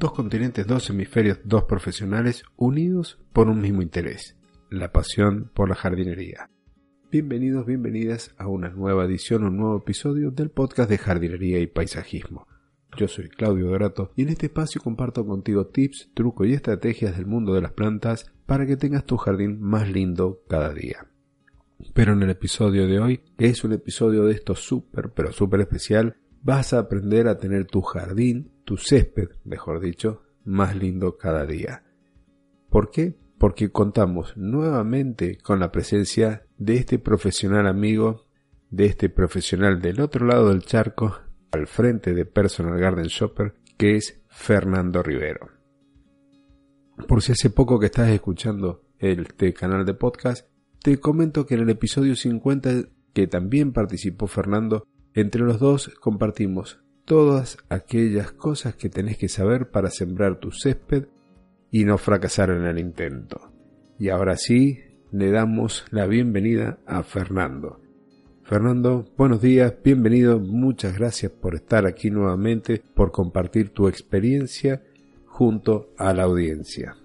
Dos continentes, dos hemisferios, dos profesionales unidos por un mismo interés, la pasión por la jardinería. Bienvenidos, bienvenidas a una nueva edición, un nuevo episodio del podcast de jardinería y paisajismo. Yo soy Claudio Dorato y en este espacio comparto contigo tips, trucos y estrategias del mundo de las plantas para que tengas tu jardín más lindo cada día. Pero en el episodio de hoy, que es un episodio de esto súper, pero súper especial, vas a aprender a tener tu jardín, tu césped, mejor dicho, más lindo cada día. ¿Por qué? Porque contamos nuevamente con la presencia de este profesional amigo, de este profesional del otro lado del charco, al frente de Personal Garden Shopper, que es Fernando Rivero. Por si hace poco que estás escuchando este canal de podcast, te comento que en el episodio 50 que también participó Fernando, entre los dos compartimos todas aquellas cosas que tenés que saber para sembrar tu césped y no fracasar en el intento. Y ahora sí, le damos la bienvenida a Fernando. Fernando, buenos días, bienvenido, muchas gracias por estar aquí nuevamente, por compartir tu experiencia junto a la audiencia.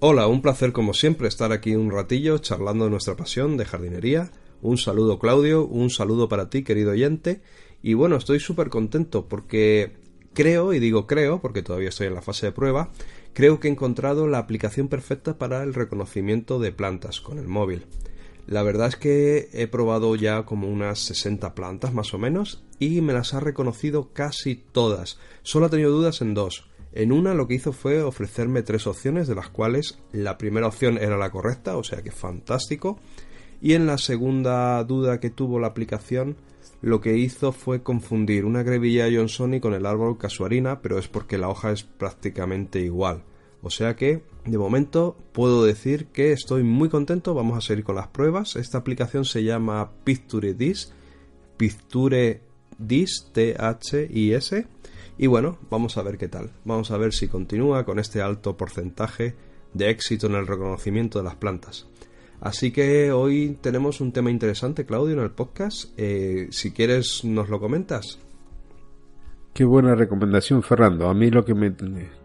Hola, un placer como siempre estar aquí un ratillo charlando de nuestra pasión de jardinería un saludo Claudio, un saludo para ti querido oyente y bueno, estoy súper contento porque creo, y digo creo porque todavía estoy en la fase de prueba, creo que he encontrado la aplicación perfecta para el reconocimiento de plantas con el móvil. La verdad es que he probado ya como unas 60 plantas más o menos y me las ha reconocido casi todas. Solo he tenido dudas en dos. En una lo que hizo fue ofrecerme tres opciones de las cuales la primera opción era la correcta, o sea que fantástico. Y en la segunda duda que tuvo la aplicación, lo que hizo fue confundir una grevilla Johnsoni con el árbol casuarina, pero es porque la hoja es prácticamente igual. O sea que, de momento, puedo decir que estoy muy contento. Vamos a seguir con las pruebas. Esta aplicación se llama Picture Dis. Picture Dis, T-H-I-S. Y bueno, vamos a ver qué tal. Vamos a ver si continúa con este alto porcentaje de éxito en el reconocimiento de las plantas. Así que hoy tenemos un tema interesante, Claudio, en el podcast. Eh, si quieres, nos lo comentas. Qué buena recomendación, Fernando. A mí lo que me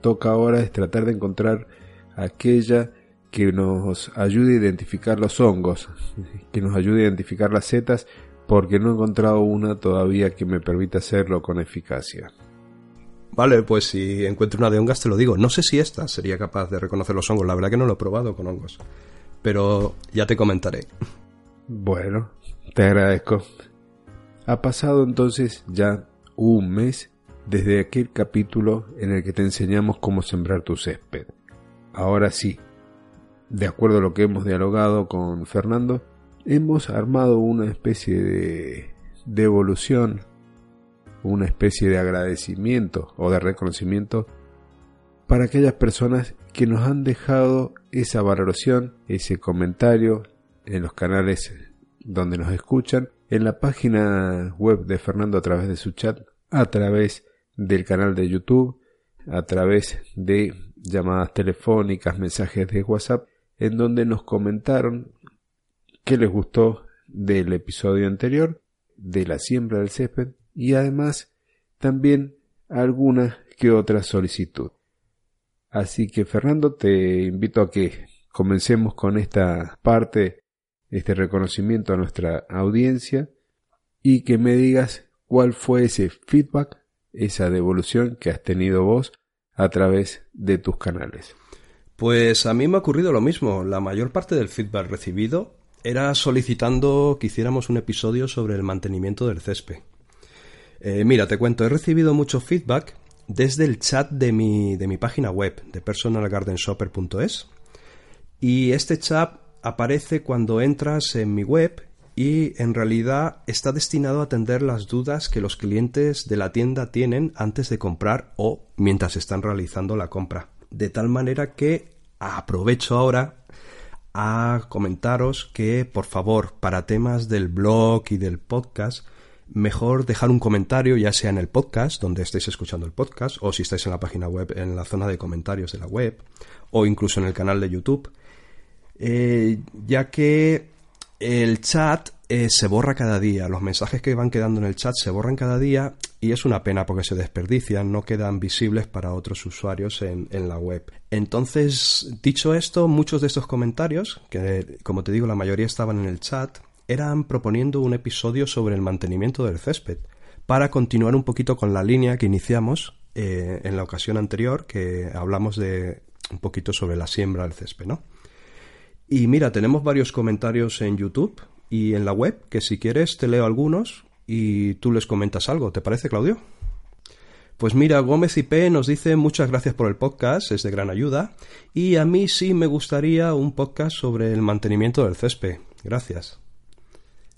toca ahora es tratar de encontrar aquella que nos ayude a identificar los hongos, que nos ayude a identificar las setas, porque no he encontrado una todavía que me permita hacerlo con eficacia. Vale, pues si encuentro una de hongos te lo digo. No sé si esta sería capaz de reconocer los hongos. La verdad que no lo he probado con hongos pero ya te comentaré. Bueno, te agradezco. Ha pasado entonces ya un mes desde aquel capítulo en el que te enseñamos cómo sembrar tu césped. Ahora sí, de acuerdo a lo que hemos dialogado con Fernando, hemos armado una especie de, de una especie de agradecimiento o de reconocimiento para aquellas personas que nos han dejado esa valoración, ese comentario en los canales donde nos escuchan, en la página web de Fernando a través de su chat, a través del canal de YouTube, a través de llamadas telefónicas, mensajes de WhatsApp, en donde nos comentaron qué les gustó del episodio anterior, de la siembra del césped y además también alguna que otra solicitud. Así que Fernando, te invito a que comencemos con esta parte, este reconocimiento a nuestra audiencia y que me digas cuál fue ese feedback, esa devolución que has tenido vos a través de tus canales. Pues a mí me ha ocurrido lo mismo. La mayor parte del feedback recibido era solicitando que hiciéramos un episodio sobre el mantenimiento del césped. Eh, mira, te cuento, he recibido mucho feedback desde el chat de mi, de mi página web, de personalgardenshopper.es. Y este chat aparece cuando entras en mi web y en realidad está destinado a atender las dudas que los clientes de la tienda tienen antes de comprar o mientras están realizando la compra. De tal manera que aprovecho ahora a comentaros que por favor para temas del blog y del podcast mejor dejar un comentario ya sea en el podcast donde estéis escuchando el podcast o si estáis en la página web en la zona de comentarios de la web o incluso en el canal de YouTube eh, ya que el chat eh, se borra cada día, los mensajes que van quedando en el chat se borran cada día y es una pena porque se desperdician, no quedan visibles para otros usuarios en, la web. Entonces, dicho esto, muchos de estos comentarios, que como te digo la mayoría estaban en el chat, eran proponiendo un episodio sobre el mantenimiento del césped, para continuar un poquito con la línea que iniciamos eh, en la ocasión anterior, que hablamos de un poquito sobre la siembra del césped, ¿no? Y mira, tenemos varios comentarios en YouTube y en la web, que si quieres te leo algunos y tú les comentas algo. ¿Te parece, Claudio? Pues mira, Gómez IP nos dice muchas gracias por el podcast, es de gran ayuda. Y a mí sí me gustaría un podcast sobre el mantenimiento del césped. Gracias.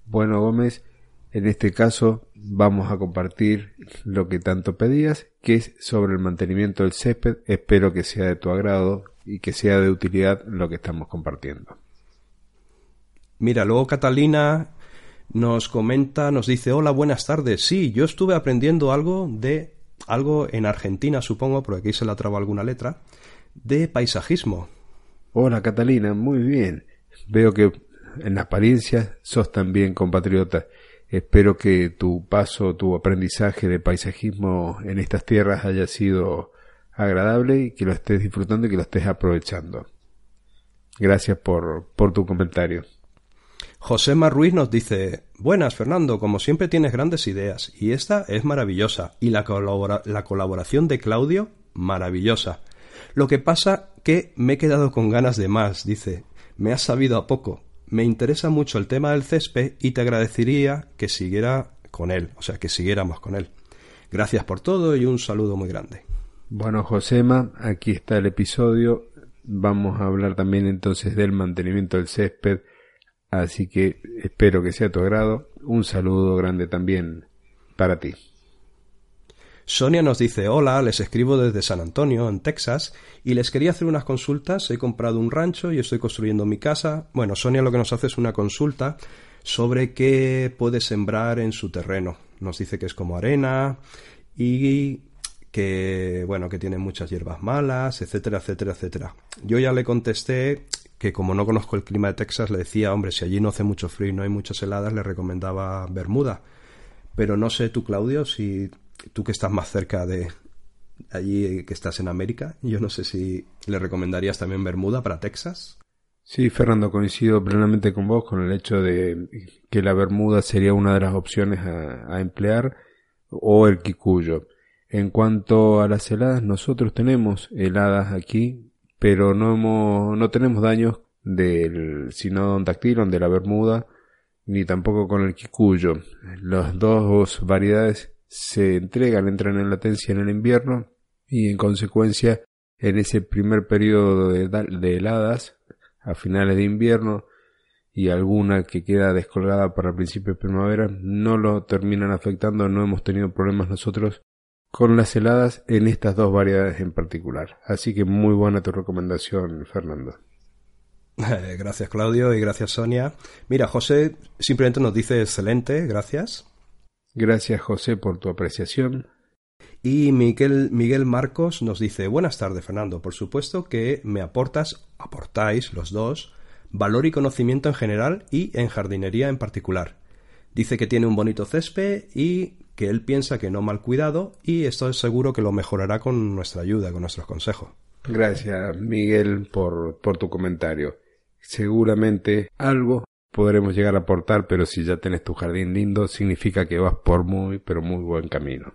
Bueno, Gómez, en este caso vamos a compartir lo que tanto pedías, que es sobre el mantenimiento del césped. Espero que sea de tu agrado y que sea de utilidad lo que estamos compartiendo. Mira, luego Catalina nos comenta, nos dice, hola, buenas tardes. Sí, yo estuve aprendiendo algo de, algo en Argentina, supongo, porque aquí se la traba alguna letra, de paisajismo. Hola, Catalina, muy bien. Veo que en apariencia sos también compatriota. Espero que tu paso, tu aprendizaje de paisajismo en estas tierras haya sido agradable y que lo estés disfrutando y que lo estés aprovechando. Gracias por, por tu comentario. José Ruiz nos dice Buenas, Fernando, como siempre tienes grandes ideas, y esta es maravillosa, y la, la colaboración de Claudio, maravillosa. Lo que pasa que me he quedado con ganas de más, dice. Me has sabido a poco. Me interesa mucho el tema del césped y te agradecería que siguiera con él, o sea, que siguiéramos con él. Gracias por todo y un saludo muy grande. Bueno, Josema, aquí está el episodio. Vamos a hablar también entonces del mantenimiento del césped. Así que espero que sea tu agrado. Un saludo grande también para ti. Sonia nos dice Hola, les escribo desde San Antonio, en Texas, y les quería hacer unas consultas. He comprado un rancho y estoy construyendo mi casa. Bueno, Sonia lo que nos hace es una consulta sobre qué puede sembrar en su terreno. Nos dice que es como arena y que bueno, que tiene muchas hierbas malas, etcétera, etcétera, etcétera. Yo ya le contesté que como no conozco el clima de Texas, le decía, hombre, si allí no hace mucho frío y no hay muchas heladas, le recomendaba Bermuda. Pero no sé tú, Claudio, si tú que estás más cerca de allí, que estás en América, yo no sé si le recomendarías también Bermuda para Texas. Sí, Fernando, coincido plenamente con vos con el hecho de que la Bermuda sería una de las opciones a, a emplear o el Kikuyo. En cuanto a las heladas, nosotros tenemos heladas aquí, pero no, hemos, no tenemos daños del Sinodon dactylon de la Bermuda, ni tampoco con el Kikuyo. Las dos variedades se entregan, entran en latencia en el invierno y en consecuencia en ese primer periodo de, de heladas, a finales de invierno, y alguna que queda descolgada para el principio de primavera, no lo terminan afectando, no hemos tenido problemas nosotros con las heladas en estas dos variedades en particular. Así que muy buena tu recomendación, Fernando. Gracias, Claudio, y gracias, Sonia. Mira, José simplemente nos dice excelente, gracias. Gracias, José, por tu apreciación. Y Miguel, Miguel Marcos nos dice, buenas tardes, Fernando. Por supuesto que me aportas, aportáis los dos, valor y conocimiento en general y en jardinería en particular. Dice que tiene un bonito césped y que él piensa que no mal cuidado y estoy seguro que lo mejorará con nuestra ayuda, con nuestros consejos. Gracias, Miguel, por, por tu comentario. Seguramente algo podremos llegar a aportar, pero si ya tenés tu jardín lindo, significa que vas por muy, pero muy buen camino.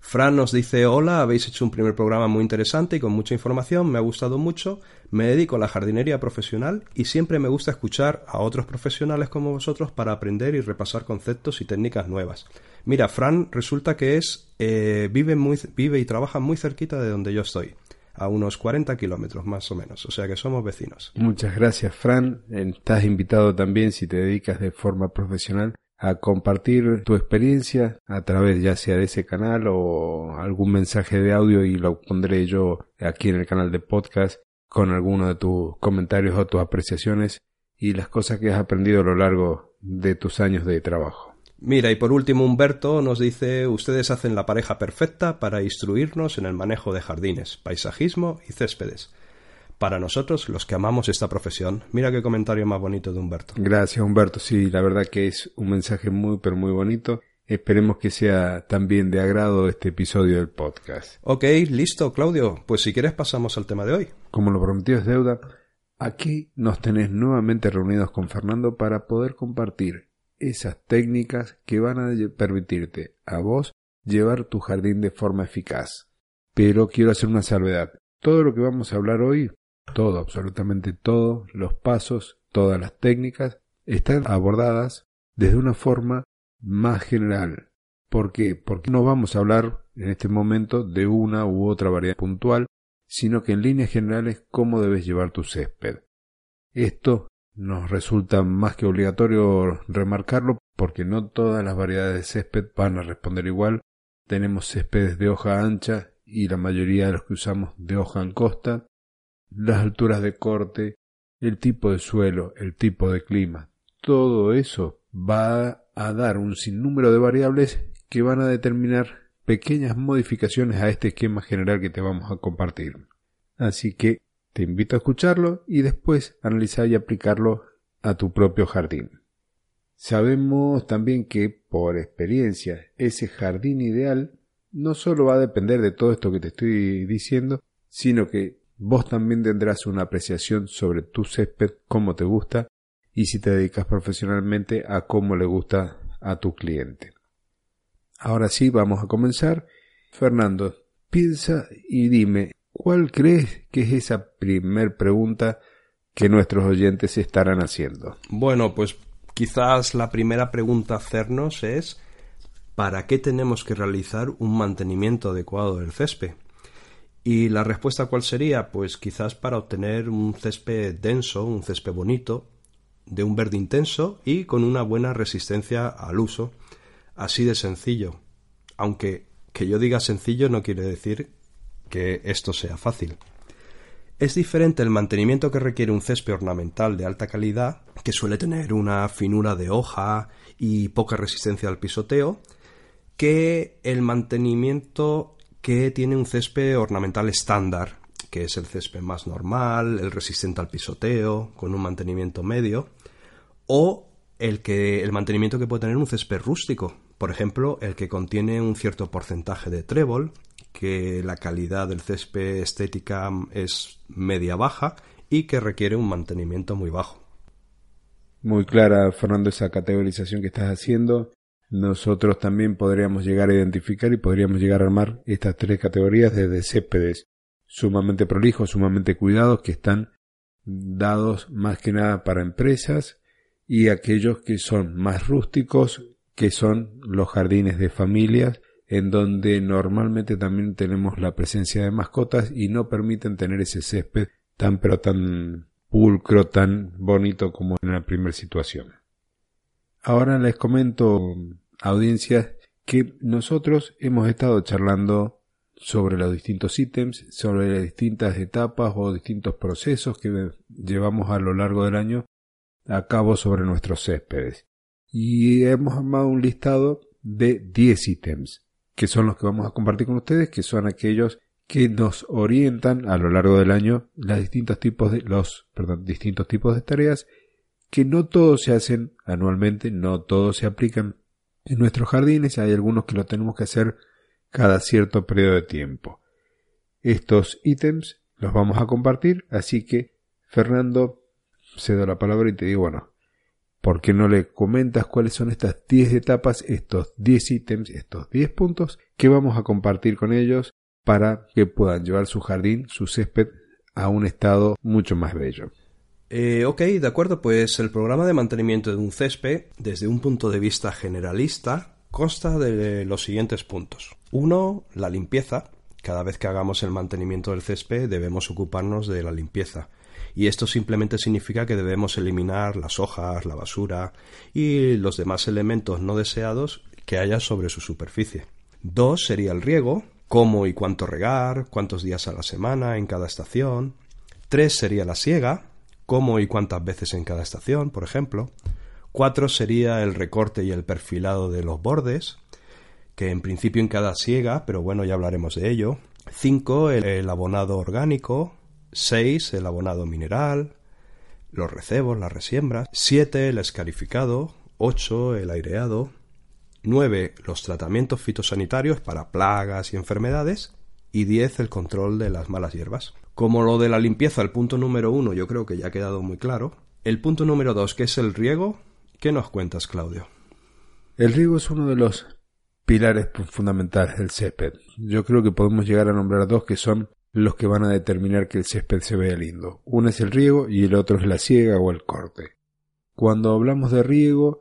Fran nos dice hola, habéis hecho un primer programa muy interesante y con mucha información, me ha gustado mucho, me dedico a la jardinería profesional y siempre me gusta escuchar a otros profesionales como vosotros para aprender y repasar conceptos y técnicas nuevas. Mira, Fran resulta que es eh, vive, muy, vive y trabaja muy cerquita de donde yo estoy. A unos 40 kilómetros más o menos, o sea que somos vecinos. Muchas gracias, Fran. Estás invitado también, si te dedicas de forma profesional, a compartir tu experiencia a través ya sea de ese canal o algún mensaje de audio y lo pondré yo aquí en el canal de podcast con alguno de tus comentarios o tus apreciaciones y las cosas que has aprendido a lo largo de tus años de trabajo. Mira, y por último Humberto nos dice ustedes hacen la pareja perfecta para instruirnos en el manejo de jardines, paisajismo y céspedes para nosotros, los que amamos esta profesión. Mira qué comentario más bonito de Humberto. Gracias, Humberto. Sí, la verdad que es un mensaje muy, pero muy bonito. Esperemos que sea también de agrado este episodio del podcast. Ok, listo, Claudio. Pues si quieres pasamos al tema de hoy. Como lo prometido es deuda, aquí nos tenés nuevamente reunidos con Fernando para poder compartir esas técnicas que van a permitirte a vos llevar tu jardín de forma eficaz. Pero quiero hacer una salvedad. Todo lo que vamos a hablar hoy todo, absolutamente todo, los pasos, todas las técnicas, están abordadas desde una forma más general. ¿Por qué? Porque no vamos a hablar en este momento de una u otra variedad puntual, sino que en líneas generales cómo debes llevar tu césped. Esto nos resulta más que obligatorio remarcarlo porque no todas las variedades de césped van a responder igual. Tenemos céspedes de hoja ancha y la mayoría de los que usamos de hoja angosta las alturas de corte, el tipo de suelo, el tipo de clima. Todo eso va a dar un sinnúmero de variables que van a determinar pequeñas modificaciones a este esquema general que te vamos a compartir. Así que te invito a escucharlo y después analizar y aplicarlo a tu propio jardín. Sabemos también que, por experiencia, ese jardín ideal no solo va a depender de todo esto que te estoy diciendo, sino que Vos también tendrás una apreciación sobre tu césped, cómo te gusta y si te dedicas profesionalmente a cómo le gusta a tu cliente. Ahora sí, vamos a comenzar. Fernando, piensa y dime, ¿cuál crees que es esa primer pregunta que nuestros oyentes estarán haciendo? Bueno, pues quizás la primera pregunta a hacernos es ¿para qué tenemos que realizar un mantenimiento adecuado del césped? ¿Y la respuesta cuál sería? Pues quizás para obtener un césped denso, un césped bonito, de un verde intenso y con una buena resistencia al uso. Así de sencillo. Aunque que yo diga sencillo no quiere decir que esto sea fácil. Es diferente el mantenimiento que requiere un césped ornamental de alta calidad, que suele tener una finura de hoja y poca resistencia al pisoteo, que el mantenimiento que tiene un césped ornamental estándar, que es el césped más normal, el resistente al pisoteo, con un mantenimiento medio, o el que el mantenimiento que puede tener un césped rústico, por ejemplo, el que contiene un cierto porcentaje de trébol, que la calidad del césped estética es media baja y que requiere un mantenimiento muy bajo. Muy clara, Fernando, esa categorización que estás haciendo. Nosotros también podríamos llegar a identificar y podríamos llegar a armar estas tres categorías de céspedes sumamente prolijos, sumamente cuidados, que están dados más que nada para empresas y aquellos que son más rústicos, que son los jardines de familias, en donde normalmente también tenemos la presencia de mascotas y no permiten tener ese césped tan pero tan pulcro, tan bonito como en la primera situación. Ahora les comento, audiencia, que nosotros hemos estado charlando sobre los distintos ítems, sobre las distintas etapas o distintos procesos que llevamos a lo largo del año a cabo sobre nuestros céspedes. Y hemos armado un listado de 10 ítems, que son los que vamos a compartir con ustedes, que son aquellos que nos orientan a lo largo del año los distintos tipos de los perdón, distintos tipos de tareas que no todos se hacen anualmente, no todos se aplican en nuestros jardines, hay algunos que lo tenemos que hacer cada cierto periodo de tiempo. Estos ítems los vamos a compartir, así que Fernando, cedo la palabra y te digo, bueno, ¿por qué no le comentas cuáles son estas 10 etapas, estos 10 ítems, estos 10 puntos que vamos a compartir con ellos para que puedan llevar su jardín, su césped, a un estado mucho más bello? Eh, ok, de acuerdo, pues el programa de mantenimiento de un césped, desde un punto de vista generalista, consta de los siguientes puntos. Uno, la limpieza, Cada vez que hagamos el mantenimiento del césped debemos ocuparnos de la limpieza. Y esto simplemente significa que debemos eliminar las hojas, la basura y los demás elementos no deseados que haya sobre su superficie. Dos sería el riego, cómo y cuánto regar, cuántos días a la semana en cada estación. Tres sería la siega, cómo y cuántas veces en cada estación, por ejemplo. Cuatro sería el recorte y el perfilado de los bordes, que en principio en cada siega, pero bueno, ya hablaremos de ello. Cinco, el, abonado orgánico. Seis, el abonado mineral. Los recebos, las resiembras. Siete, el escarificado. Ocho, el aireado. 9. Los tratamientos fitosanitarios para plagas y enfermedades. Y 10. El control de las malas hierbas. Como lo de la limpieza, el punto número 1 yo creo que ya ha quedado muy claro. El punto número 2, que es el riego, ¿qué nos cuentas, Claudio? El riego es uno de los pilares fundamentales del césped. Yo creo que podemos llegar a nombrar dos que son los que van a determinar que el césped se vea lindo. Uno es el riego y el otro es la siega o el corte. Cuando hablamos de riego,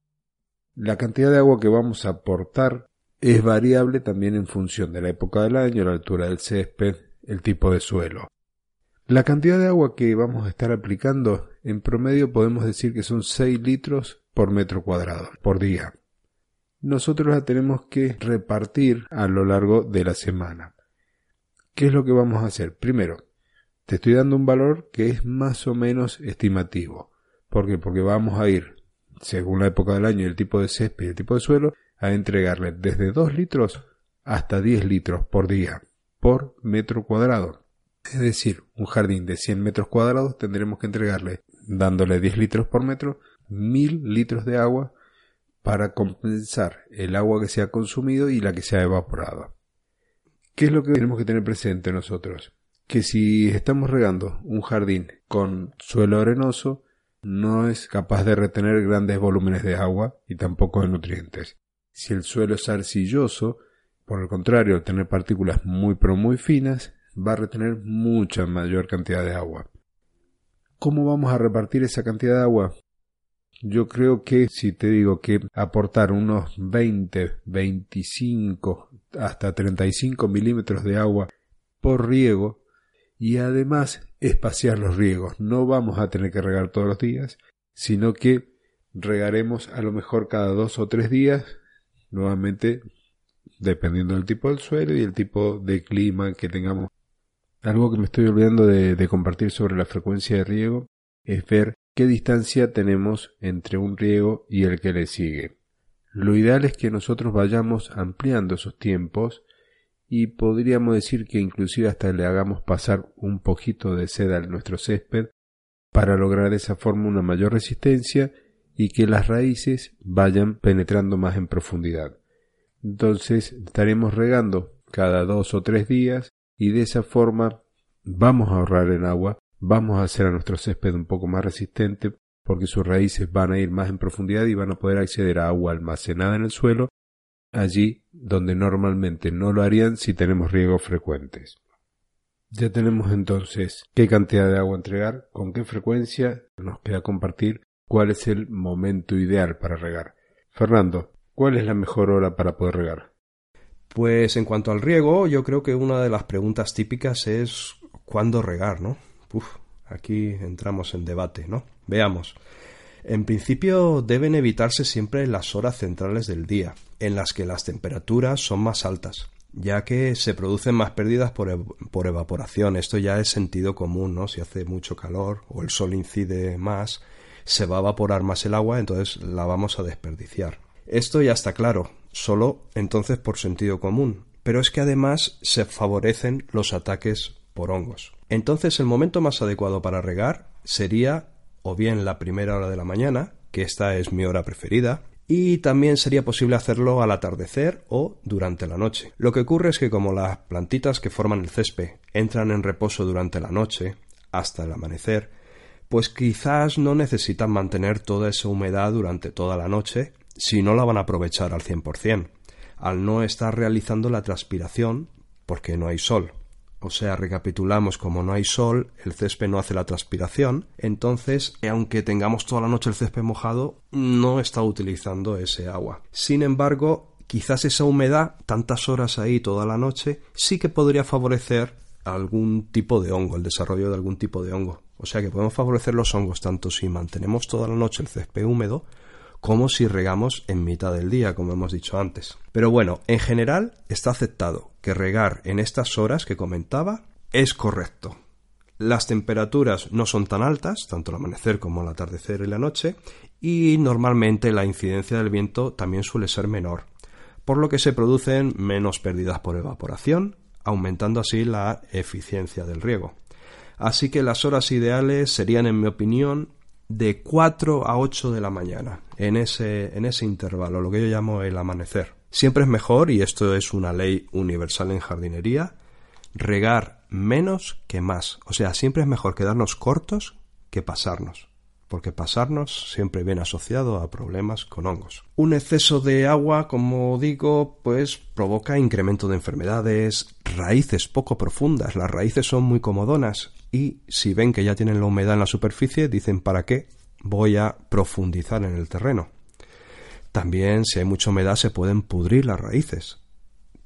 la cantidad de agua que vamos a aportar es variable también en función de la época del año, la altura del césped, el tipo de suelo. La cantidad de agua que vamos a estar aplicando en promedio podemos decir que son 6 litros por metro cuadrado por día. Nosotros la tenemos que repartir a lo largo de la semana. ¿Qué es lo que vamos a hacer? Primero, te estoy dando un valor que es más o menos estimativo. ¿Por qué? Porque vamos a ir según la época del año el tipo de césped y el tipo de suelo, a entregarle desde 2 litros hasta 10 litros por día por metro cuadrado. Es decir, un jardín de 100 metros cuadrados tendremos que entregarle, dándole 10 litros por metro, 1000 litros de agua para compensar el agua que se ha consumido y la que se ha evaporado. ¿Qué es lo que tenemos que tener presente nosotros? Que si estamos regando un jardín con suelo arenoso, no es capaz de retener grandes volúmenes de agua y tampoco de nutrientes. Si el suelo es arcilloso, por el contrario, al tener partículas muy pero muy finas, va a retener mucha mayor cantidad de agua. ¿Cómo vamos a repartir esa cantidad de agua? Yo creo que si te digo que aportar unos 20, 25 hasta 35 milímetros de agua por riego y además espaciar los riegos. No vamos a tener que regar todos los días, sino que regaremos a lo mejor cada dos o tres días, nuevamente dependiendo del tipo del suelo y el tipo de clima que tengamos. Algo que me estoy olvidando de, de compartir sobre la frecuencia de riego es ver qué distancia tenemos entre un riego y el que le sigue. Lo ideal es que nosotros vayamos ampliando esos tiempos y podríamos decir que inclusive hasta le hagamos pasar un poquito de seda a nuestro césped para lograr de esa forma una mayor resistencia y que las raíces vayan penetrando más en profundidad. Entonces estaremos regando cada dos o tres días y de esa forma vamos a ahorrar en agua, vamos a hacer a nuestro césped un poco más resistente porque sus raíces van a ir más en profundidad y van a poder acceder a agua almacenada en el suelo allí donde normalmente no lo harían si tenemos riegos frecuentes. Ya tenemos entonces qué cantidad de agua entregar, con qué frecuencia, nos queda compartir cuál es el momento ideal para regar. Fernando, ¿cuál es la mejor hora para poder regar? Pues en cuanto al riego, yo creo que una de las preguntas típicas es ¿cuándo regar, no? Uf, aquí entramos en debate, ¿no? Veamos. En principio deben evitarse siempre las horas centrales del día, en las que las temperaturas son más altas, ya que se producen más pérdidas por, evaporación. Esto ya es sentido común, ¿no? Si hace mucho calor o el sol incide más, se va a evaporar más el agua, entonces la vamos a desperdiciar. Esto ya está claro, solo entonces por sentido común, pero es que además se favorecen los ataques por hongos. Entonces el momento más adecuado para regar sería o bien la primera hora de la mañana, que esta es mi hora preferida, y también sería posible hacerlo al atardecer o durante la noche. Lo que ocurre es que como las plantitas que forman el césped entran en reposo durante la noche, hasta el amanecer, pues quizás no necesitan mantener toda esa humedad durante toda la noche si no la van a aprovechar al 100%, al no estar realizando la transpiración porque no hay sol. O sea, recapitulamos, como no hay sol, el césped no hace la transpiración, entonces, aunque tengamos toda la noche el césped mojado, no está utilizando ese agua. Sin embargo, quizás esa humedad, tantas horas ahí toda la noche, sí que podría favorecer algún tipo de hongo, el desarrollo de algún tipo de hongo. O sea que podemos favorecer los hongos tanto si mantenemos toda la noche el césped húmedo como si regamos en mitad del día, como hemos dicho antes. Pero bueno, en general está aceptado que regar en estas horas que comentaba es correcto. Las temperaturas no son tan altas, tanto el amanecer como el atardecer y la noche, y normalmente la incidencia del viento también suele ser menor por lo que se producen menos pérdidas por evaporación, aumentando así la eficiencia del riego. Así que las horas ideales serían, en mi opinión, de 4 a 8 de la mañana, en ese, en ese intervalo, lo que yo llamo el amanecer. Siempre es mejor, y esto es una ley universal en jardinería, regar menos que más. O sea, siempre es mejor quedarnos cortos que pasarnos porque pasarnos siempre viene asociado a problemas con hongos. Un exceso de agua, como digo, pues provoca incremento de enfermedades, raíces poco profundas, las raíces son muy comodonas y si ven que ya tienen la humedad en la superficie, dicen ¿para qué? Voy a profundizar en el terreno. También si hay mucha humedad se pueden pudrir las raíces.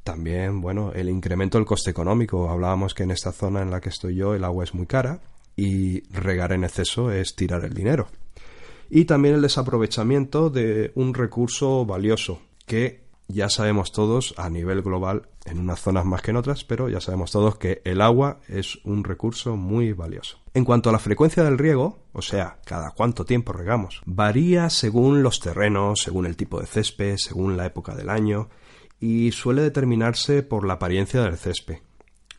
También, bueno, el incremento del coste económico. Hablábamos que en esta zona en la que estoy yo el agua es muy cara y regar en exceso es tirar el dinero. Y también el desaprovechamiento de un recurso valioso que ya sabemos todos a nivel global, en unas zonas más que en otras, pero ya sabemos todos que el agua es un recurso muy valioso. En cuanto a la frecuencia del riego, o sea, cada cuánto tiempo regamos, varía según los terrenos, según el tipo de césped, según la época del año, y suele determinarse por la apariencia del césped.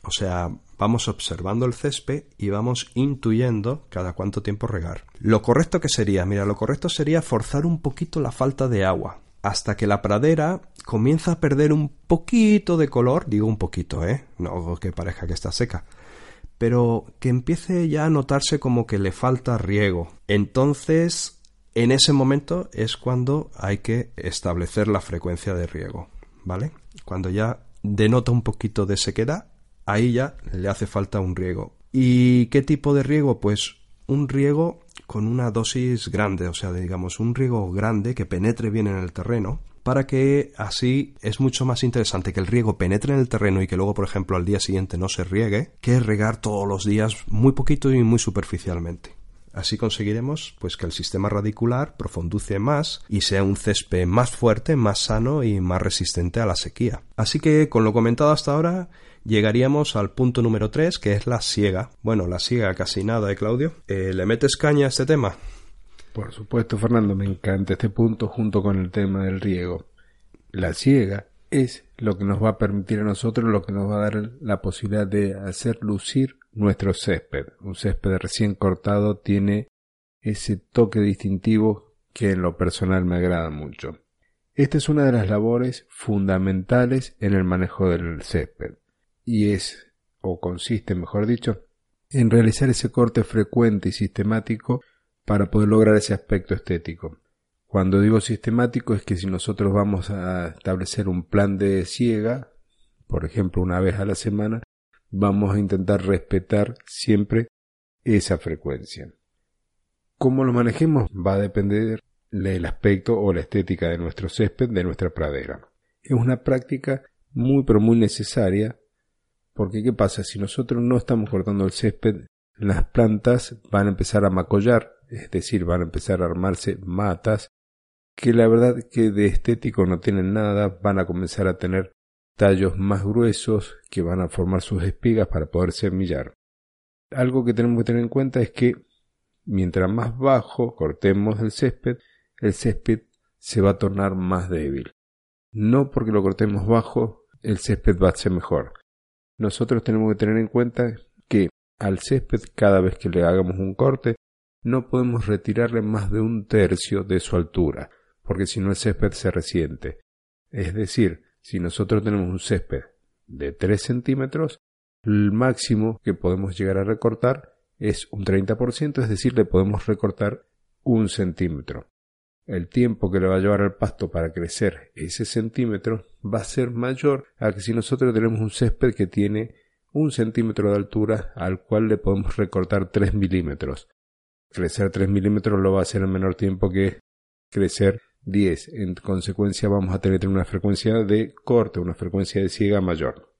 O sea, vamos observando el césped y vamos intuyendo cada cuánto tiempo regar. Lo correcto que sería, mira, lo correcto sería forzar un poquito la falta de agua hasta que la pradera comienza a perder un poquito de color, digo un poquito, ¿eh? No que parezca que está seca, pero que empiece ya a notarse como que le falta riego. Entonces, en ese momento es cuando hay que establecer la frecuencia de riego, ¿vale? Cuando ya denota un poquito de sequedad, ahí ya le hace falta un riego. ¿Y qué tipo de riego? Pues un riego con una dosis grande, o sea, digamos, un riego grande que penetre bien en el terreno, para que así es mucho más interesante que el riego penetre en el terreno y que luego, por ejemplo, al día siguiente no se riegue, que regar todos los días muy poquito y muy superficialmente. Así conseguiremos pues que el sistema radicular profundice más y sea un césped más fuerte, más sano y más resistente a la sequía. Así que con lo comentado hasta ahora llegaríamos al punto número 3, que es la siega. Bueno, la siega casi nada, ¿eh, Claudio? Eh, ¿Le metes caña a este tema? Por supuesto, Fernando, me encanta este punto junto con el tema del riego. La siega es lo que nos va a permitir a nosotros, lo que nos va a dar la posibilidad de hacer lucir nuestro césped. Un césped recién cortado tiene ese toque distintivo que en lo personal me agrada mucho. Esta es una de las labores fundamentales en el manejo del césped y es, o consiste, mejor dicho, en realizar ese corte frecuente y sistemático para poder lograr ese aspecto estético. Cuando digo sistemático es que si nosotros vamos a establecer un plan de ciega, por ejemplo una vez a la semana, vamos a intentar respetar siempre esa frecuencia. Cómo lo manejemos va a depender del aspecto o la estética de nuestro césped, de nuestra pradera. Es una práctica muy pero muy necesaria porque ¿qué pasa? Si nosotros no estamos cortando el césped, las plantas van a empezar a macollar, es decir, van a empezar a armarse matas, que la verdad que de estético no tienen nada, van a comenzar a tener tallos más gruesos que van a formar sus espigas para poder semillar. Algo que tenemos que tener en cuenta es que mientras más bajo cortemos el césped, el césped se va a tornar más débil. No porque lo cortemos bajo, el césped va a ser mejor, nosotros tenemos que tener en cuenta que al césped cada vez que le hagamos un corte no podemos retirarle más de un tercio de su altura, porque si no el césped se resiente. Es decir, si nosotros tenemos un césped de 3 centímetros, el máximo que podemos llegar a recortar es un 30%, es decir, le podemos recortar un centímetro el tiempo que le va a llevar al pasto para crecer ese centímetro va a ser mayor a que si nosotros tenemos un césped que tiene un centímetro de altura al cual le podemos recortar 3 milímetros. Crecer 3 milímetros lo va a hacer en menor tiempo que crecer 10. En consecuencia vamos a tener una frecuencia de corte, una frecuencia de siega mayor.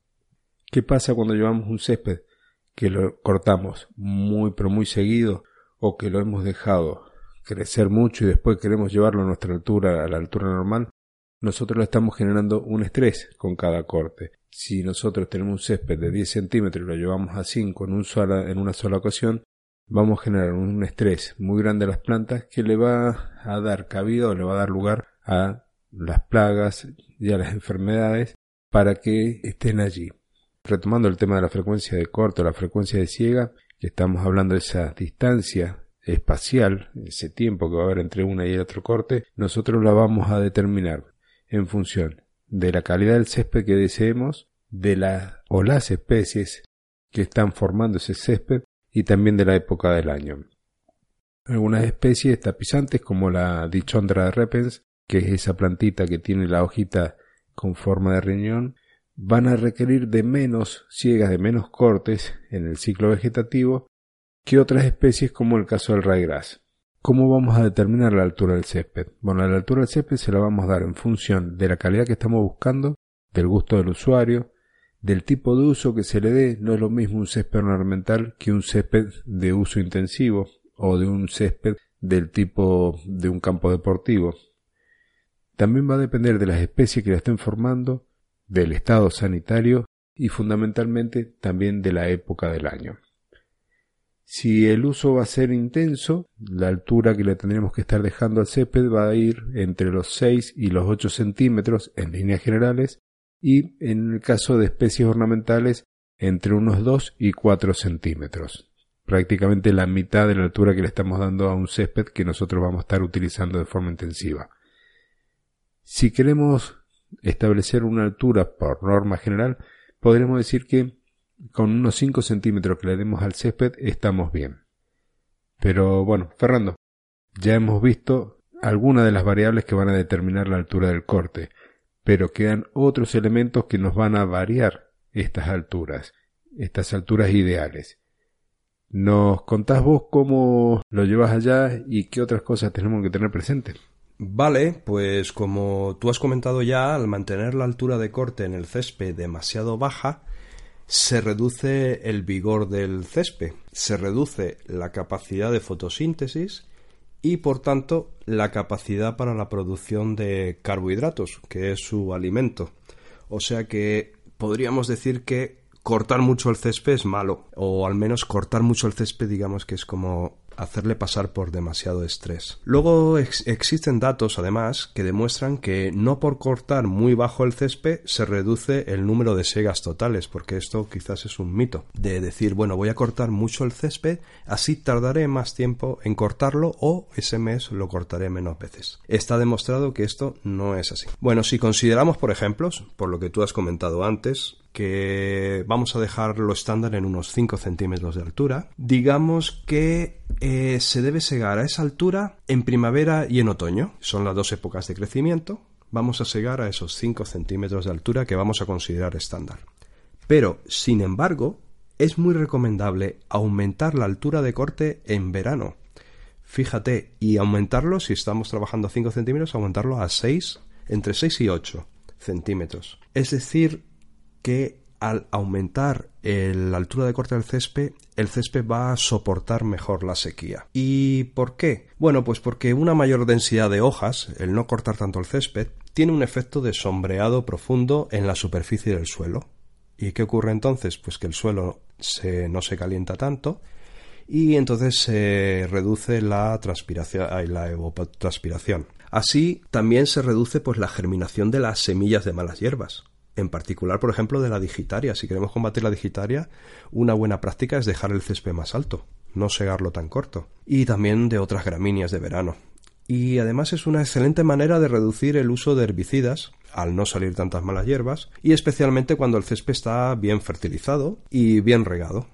¿Qué pasa cuando llevamos un césped que lo cortamos muy pero muy seguido o que lo hemos dejado crecer mucho y después queremos llevarlo a nuestra altura, a la altura normal? Nosotros le estamos generando un estrés con cada corte. Si nosotros tenemos un césped de 10 centímetros y lo llevamos a 5 en, un en una sola ocasión, vamos a generar un estrés muy grande a las plantas que le va a dar cabida o le va a dar lugar a las plagas y a las enfermedades para que estén allí. Retomando el tema de la frecuencia de corto, la frecuencia de ciega, que estamos hablando de esa distancia espacial, ese tiempo que va a haber entre una y el otro corte, nosotros la vamos a determinar en función de la calidad del césped que deseemos, de las o las especies que están formando ese césped y también de la época del año. Algunas especies tapizantes como la Dichondra repens, que es esa plantita que tiene la hojita con forma de riñón, van a requerir de menos ciegas, de menos cortes en el ciclo vegetativo que otras especies como el caso del ryegrass. ¿Cómo vamos a determinar la altura del césped? Bueno, la altura del césped se la vamos a dar en función de la calidad que estamos buscando, del gusto del usuario, del tipo de uso que se le dé, no es lo mismo un césped ornamental que un césped de uso intensivo o de un césped del tipo de un campo deportivo. También va a depender de las especies que la estén formando, del estado sanitario y fundamentalmente también de la época del año. Si el uso va a ser intenso, la altura que le tendremos que estar dejando al césped va a ir entre los 6 y los 8 centímetros en líneas generales y en el caso de especies ornamentales entre unos 2 y 4 centímetros. Prácticamente la mitad de la altura que le estamos dando a un césped que nosotros vamos a estar utilizando de forma intensiva. Si queremos establecer una altura por norma general, podremos decir que con unos 5 centímetros que le demos al césped estamos bien. Pero bueno, Fernando, ya hemos visto algunas de las variables que van a determinar la altura del corte pero quedan otros elementos que nos van a variar estas alturas, estas alturas ideales. ¿Nos contás vos cómo lo llevas allá y qué otras cosas tenemos que tener presentes? Vale, pues como tú has comentado ya, al mantener la altura de corte en el césped demasiado baja, se reduce el vigor del césped, se reduce la capacidad de fotosíntesis y por tanto la capacidad para la producción de carbohidratos, que es su alimento. O sea que podríamos decir que cortar mucho el césped es malo, o al menos cortar mucho el césped digamos que es como hacerle pasar por demasiado estrés. Luego existen datos, además, que demuestran que no por cortar muy bajo el césped se reduce el número de segas totales, porque esto quizás es un mito, de decir, bueno, voy a cortar mucho el césped, así tardaré más tiempo en cortarlo o ese mes lo cortaré menos veces. Está demostrado que esto no es así. Bueno, si consideramos, por ejemplos, por lo que tú has comentado antes, que vamos a dejarlo estándar en unos 5 centímetros de altura, digamos que eh, se debe segar a esa altura en primavera y en otoño. Son las dos épocas de crecimiento. Vamos a segar a esos 5 centímetros de altura que vamos a considerar estándar. Pero, sin embargo, es muy recomendable aumentar la altura de corte en verano. Fíjate, y aumentarlo, si estamos trabajando a 5 centímetros, aumentarlo a 6, entre 6 y 8 centímetros. Es decir, que al aumentar la altura de corte del césped, el césped va a soportar mejor la sequía. ¿Y por qué? Bueno, pues porque una mayor densidad de hojas, el no cortar tanto el césped, tiene un efecto de sombreado profundo en la superficie del suelo. ¿Y qué ocurre entonces? Pues que el suelo no se calienta tanto y entonces se reduce la transpiración, evapotranspiración. Así también se reduce pues la germinación de las semillas de malas hierbas en particular, por ejemplo, de la digitaria. Si queremos combatir la digitaria, una buena práctica es dejar el césped más alto, no segarlo tan corto. Y también de otras gramíneas de verano. Y además es una excelente manera de reducir el uso de herbicidas al no salir tantas malas hierbas y especialmente cuando el césped está bien fertilizado y bien regado.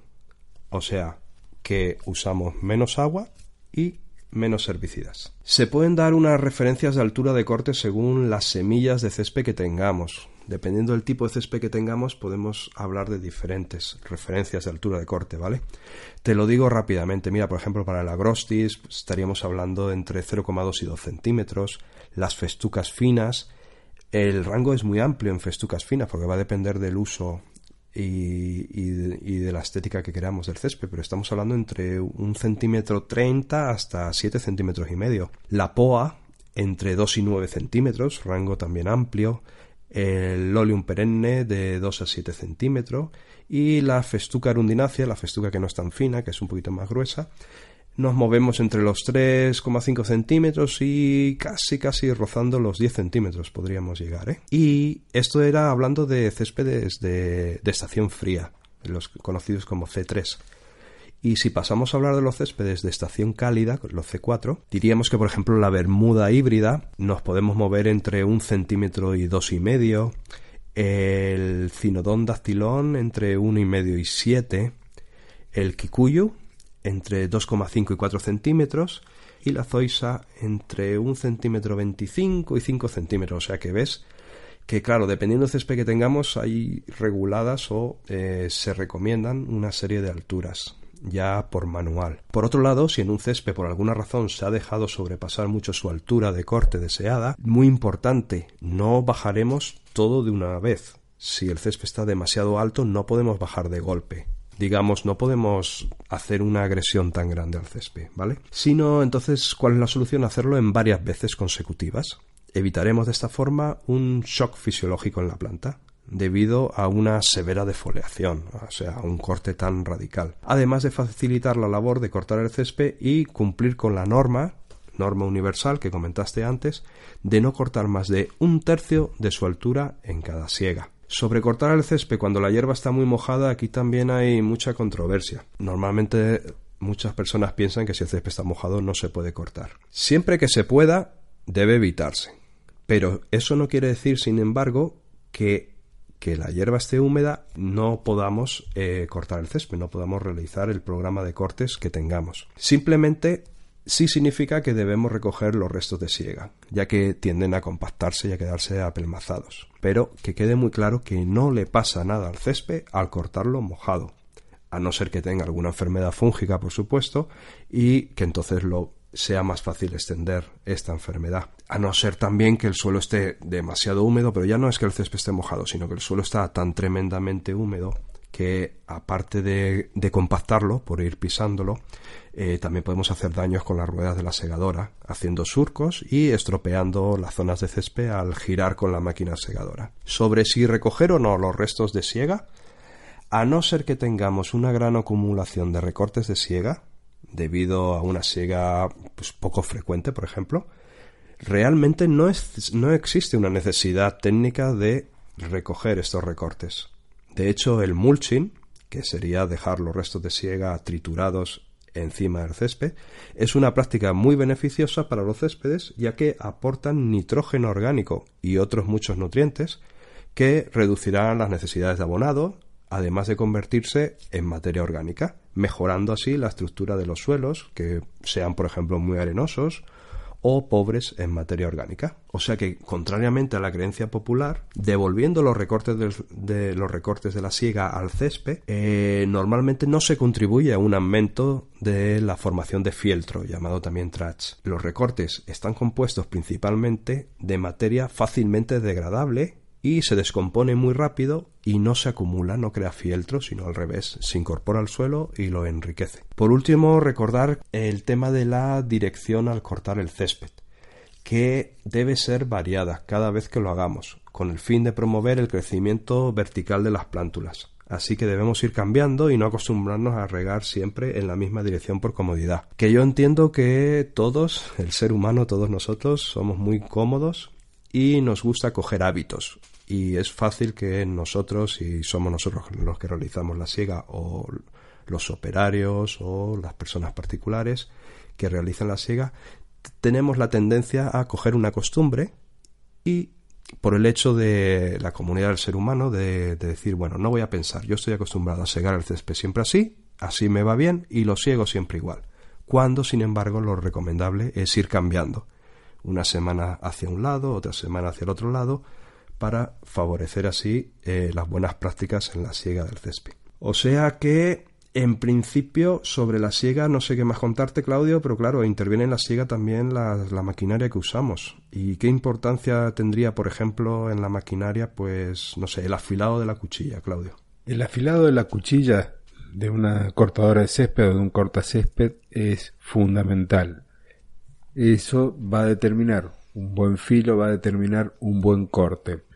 O sea, que usamos menos agua y menos herbicidas. Se pueden dar unas referencias de altura de corte según las semillas de césped que tengamos. Dependiendo del tipo de césped que tengamos, podemos hablar de diferentes referencias de altura de corte, ¿vale? Te lo digo rápidamente. Mira, por ejemplo, para el agrostis pues, estaríamos hablando entre 0,2 y 2 centímetros. Las festucas finas, el rango es muy amplio en festucas finas porque va a depender del uso y, de la estética que queramos del césped, pero estamos hablando entre un centímetro 30 hasta 7 centímetros y medio. La poa entre 2 y 9 centímetros, rango también amplio. El lolium perenne de 2 a 7 centímetros y la festuca arundinacea, la festuca que no es tan fina, que es un poquito más gruesa, nos movemos entre los 3,5 centímetros y casi casi rozando los 10 centímetros podríamos llegar. ¿eh? Y esto era hablando de céspedes de, de estación fría, los conocidos como C3. Y si pasamos a hablar de los céspedes de estación cálida, los C4, diríamos que por ejemplo la bermuda híbrida nos podemos mover entre un centímetro y dos y medio, el cinodón dactilón entre uno y medio y 7, el kikuyu entre 2,5 y 4 centímetros y la zoisa entre 1 centímetro 25 y 5 centímetros. O sea que ves que, claro, dependiendo del césped que tengamos, hay reguladas o eh, se recomiendan una serie de alturas ya por manual. Por otro lado, si en un césped por alguna razón se ha dejado sobrepasar mucho su altura de corte deseada, muy importante, no bajaremos todo de una vez. Si el césped está demasiado alto, no podemos bajar de golpe digamos, no podemos hacer una agresión tan grande al césped, ¿vale? Sino, entonces, ¿cuál es la solución? Hacerlo en varias veces consecutivas. Evitaremos de esta forma un shock fisiológico en la planta debido a una severa defoliación, o sea, un corte tan radical. Además de facilitar la labor de cortar el césped y cumplir con la norma, norma universal que comentaste antes, de no cortar más de un tercio de su altura en cada siega. Sobre cortar el césped cuando la hierba está muy mojada, aquí también hay mucha controversia. Normalmente muchas personas piensan que si el césped está mojado no se puede cortar. Siempre que se pueda, debe evitarse. Pero eso no quiere decir, sin embargo, que, que la hierba esté húmeda no podamos eh, cortar el césped, no podamos realizar el programa de cortes que tengamos. Simplemente sí significa que debemos recoger los restos de siega, ya que tienden a compactarse y a quedarse apelmazados. Pero que quede muy claro que no le pasa nada al césped al cortarlo mojado, a no ser que tenga alguna enfermedad fúngica, por supuesto, y que entonces lo sea más fácil extender esta enfermedad. A no ser también que el suelo esté demasiado húmedo, pero ya no es que el césped esté mojado, sino que el suelo está tan tremendamente húmedo que aparte de, compactarlo por ir pisándolo, eh, también podemos hacer daños con las ruedas de la segadora, haciendo surcos y estropeando las zonas de césped al girar con la máquina segadora. Sobre si recoger o no los restos de siega, a no ser que tengamos una gran acumulación de recortes de siega, debido a una siega pues, poco frecuente, por ejemplo, realmente no, es, no existe una necesidad técnica de recoger estos recortes. De hecho, el mulching, que sería dejar los restos de siega triturados encima del césped, es una práctica muy beneficiosa para los céspedes ya que aportan nitrógeno orgánico y otros muchos nutrientes que reducirán las necesidades de abonado, además de convertirse en materia orgánica, mejorando así la estructura de los suelos, que sean por ejemplo muy arenosos o pobres en materia orgánica. O sea que, contrariamente a la creencia popular, devolviendo los recortes de, los recortes de la siega al césped, eh, normalmente no se contribuye a un aumento de la formación de fieltro, llamado también trach. Los recortes están compuestos principalmente de materia fácilmente degradable y se descompone muy rápido y no se acumula, no crea fieltro, sino al revés, se incorpora al suelo y lo enriquece. Por último, recordar el tema de la dirección al cortar el césped, que debe ser variada cada vez que lo hagamos, con el fin de promover el crecimiento vertical de las plántulas. Así que debemos ir cambiando y no acostumbrarnos a regar siempre en la misma dirección por comodidad. Que yo entiendo que todos, el ser humano, todos nosotros, somos muy cómodos y nos gusta coger hábitos y es fácil que nosotros, si somos nosotros los que realizamos la siega o los operarios o las personas particulares que realizan la siega, tenemos la tendencia a coger una costumbre y por el hecho de la comunidad del ser humano de, de, decir, bueno, no voy a pensar, yo estoy acostumbrado a segar el césped siempre así, así me va bien y lo siego siempre igual cuando sin embargo lo recomendable es ir cambiando. Una semana hacia un lado, otra semana hacia el otro lado, para favorecer así eh, las buenas prácticas en la siega del césped. O sea que, en principio, sobre la siega no sé qué más contarte, Claudio, pero claro, interviene en la siega también la, la maquinaria que usamos. ¿Y qué importancia tendría, por ejemplo, en la maquinaria, pues, no sé, el afilado de la cuchilla, Claudio? El afilado de la cuchilla de una cortadora de césped o de un cortacésped es fundamental. Eso va a determinar un buen filo, va a determinar un buen corte.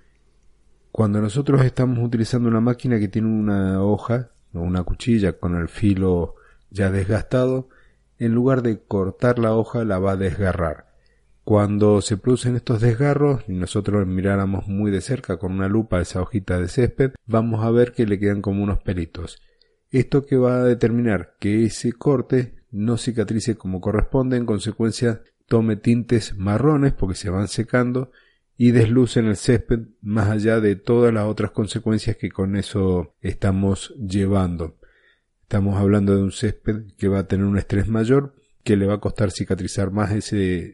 Cuando nosotros estamos utilizando una máquina que tiene una hoja o una cuchilla con el filo ya desgastado, en lugar de cortar la hoja la va a desgarrar. Cuando se producen estos desgarros y nosotros miráramos muy de cerca con una lupa esa hojita de césped, vamos a ver que le quedan como unos pelitos. Esto que va a determinar que ese corte no cicatrice como corresponde, en consecuencia tome tintes marrones porque se van secando y deslucen el césped más allá de todas las otras consecuencias que con eso estamos llevando. Estamos hablando de un césped que va a tener un estrés mayor, que le va a costar cicatrizar más ese,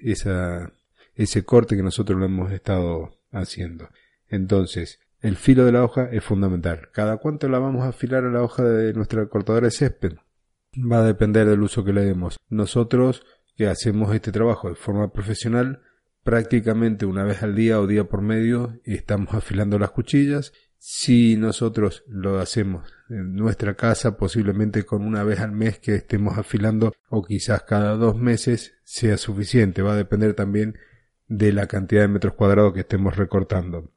ese corte que nosotros lo hemos estado haciendo. Entonces, el filo de la hoja es fundamental. ¿Cada cuánto la vamos a afilar a la hoja de nuestra cortadora de césped? Va a depender del uso que le demos. Nosotros que hacemos este trabajo de forma profesional, prácticamente una vez al día o día por medio estamos afilando las cuchillas. Si nosotros lo hacemos en nuestra casa, posiblemente con una vez al mes que estemos afilando o quizás cada dos meses sea suficiente. Va a depender también de la cantidad de metros cuadrados que estemos recortando.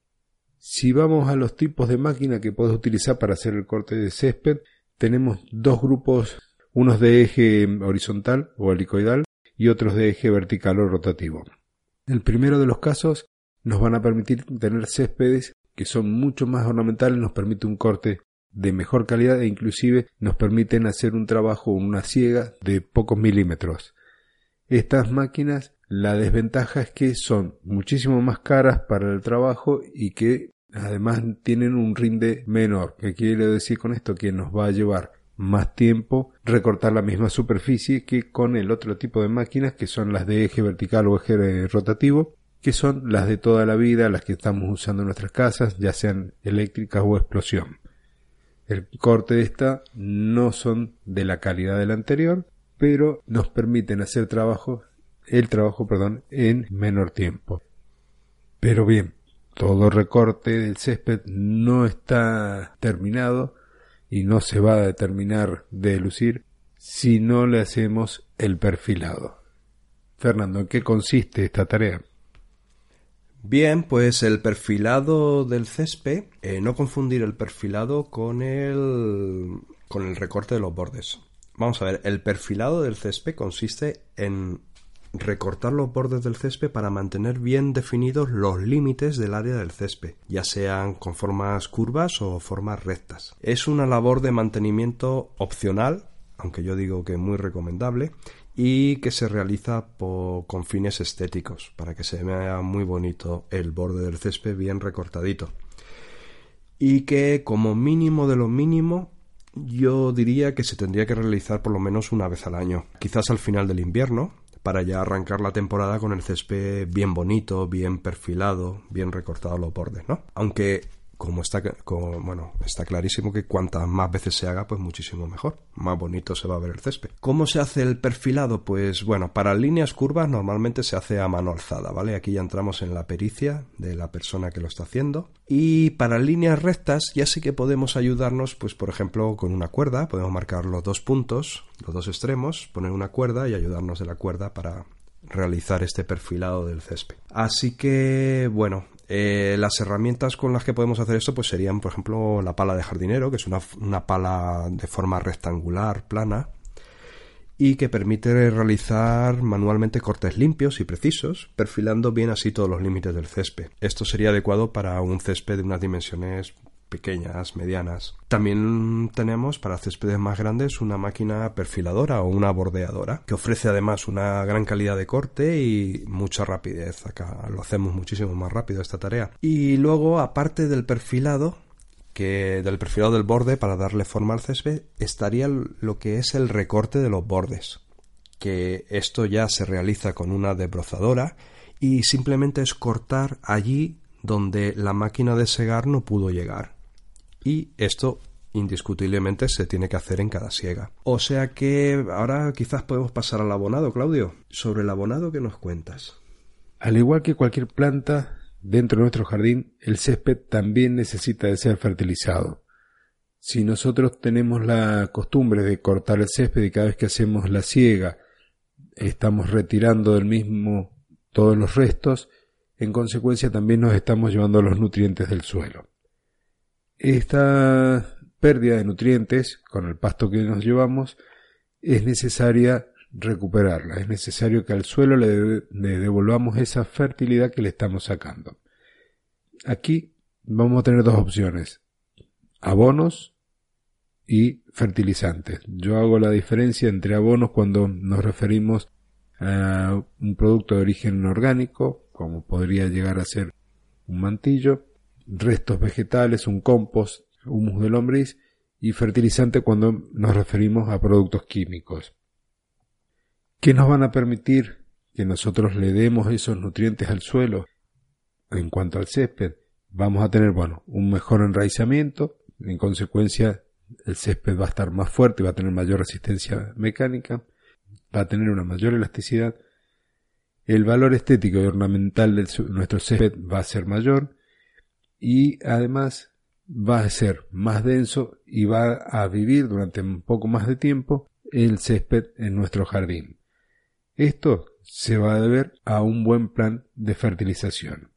Si vamos a los tipos de máquina que puedes utilizar para hacer el corte de césped, tenemos dos grupos, unos de eje horizontal o helicoidal y otros de eje vertical o rotativo. El primero de los casos nos van a permitir tener céspedes que son mucho más ornamentales, nos permite un corte de mejor calidad e inclusive nos permiten hacer un trabajo, una ciega de pocos milímetros. Estas máquinas, la desventaja es que son muchísimo más caras para el trabajo y que además tienen un rinde menor. ¿Qué quiere decir con esto? Que nos va a llevar más tiempo recortar la misma superficie que con el otro tipo de máquinas que son las de eje vertical o eje rotativo que son las de toda la vida, las que estamos usando en nuestras casas, ya sean eléctricas o explosión. El corte de esta no son de la calidad del anterior, pero nos permiten hacer trabajo, el trabajo, perdón, en menor tiempo. Pero bien, todo recorte del césped no está terminado y no se va a determinar de lucir si no le hacemos el perfilado. Fernando, ¿en qué consiste esta tarea? Bien, pues el perfilado del césped, eh, no confundir el perfilado con el, con el recorte de los bordes. Vamos a ver, el perfilado del césped consiste en recortar los bordes del césped para mantener bien definidos los límites del área del césped, ya sean con formas curvas o formas rectas. Es una labor de mantenimiento opcional, aunque yo digo que muy recomendable, y que se realiza con fines estéticos, para que se vea muy bonito el borde del césped bien recortadito. Y que como mínimo de lo mínimo yo diría que se tendría que realizar por lo menos una vez al año, quizás al final del invierno, para ya arrancar la temporada con el césped bien bonito, bien perfilado, bien recortado los bordes, ¿no? Aunque como está, bueno, está clarísimo que cuantas más veces se haga, pues muchísimo mejor, más bonito se va a ver el césped. ¿Cómo se hace el perfilado? Pues bueno, para líneas curvas normalmente se hace a mano alzada, ¿vale? Aquí ya entramos en la pericia de la persona que lo está haciendo. Y para líneas rectas ya sí que podemos ayudarnos, pues por ejemplo, con una cuerda, podemos marcar los dos puntos, los dos extremos, poner una cuerda y ayudarnos de la cuerda para realizar este perfilado del césped. Así que, bueno, eh, las herramientas con las que podemos hacer esto pues serían, por ejemplo, la pala de jardinero, que es una, una pala de forma rectangular, plana, y que permite realizar manualmente cortes limpios y precisos, perfilando bien así todos los límites del césped. Esto sería adecuado para un césped de unas dimensiones pequeñas, medianas. También tenemos para céspedes más grandes una máquina perfiladora o una bordeadora que ofrece además una gran calidad de corte y mucha rapidez. Acá lo hacemos muchísimo más rápido esta tarea. Y luego, aparte del perfilado, que del perfilado del borde para darle forma al césped, estaría lo que es el recorte de los bordes que esto ya se realiza con una desbrozadora y simplemente es cortar allí donde la máquina de segar no pudo llegar. Y esto indiscutiblemente se tiene que hacer en cada siega. O sea que ahora quizás podemos pasar al abonado, Claudio. Sobre el abonado, ¿qué nos cuentas? Al igual que cualquier planta, dentro de nuestro jardín, el césped también necesita de ser fertilizado. Si nosotros tenemos la costumbre de cortar el césped y cada vez que hacemos la siega estamos retirando del mismo todos los restos, en consecuencia también nos estamos llevando los nutrientes del suelo. Esta pérdida de nutrientes con el pasto que nos llevamos es necesaria recuperarla, es necesario que al suelo le, devolvamos esa fertilidad que le estamos sacando. Aquí vamos a tener dos opciones, abonos y fertilizantes. Yo hago la diferencia entre abonos cuando nos referimos a un producto de origen orgánico, como podría llegar a ser un mantillo, restos vegetales, un compost, humus de lombriz y fertilizante cuando nos referimos a productos químicos. ¿Qué nos van a permitir que nosotros le demos esos nutrientes al suelo? En cuanto al césped, vamos a tener, bueno, un mejor enraizamiento, en consecuencia el césped va a estar más fuerte, va a tener mayor resistencia mecánica, va a tener una mayor elasticidad, el valor estético y ornamental de nuestro césped va a ser mayor y además va a ser más denso y va a vivir durante un poco más de tiempo el césped en nuestro jardín. Esto se va a deber a un buen plan de fertilización.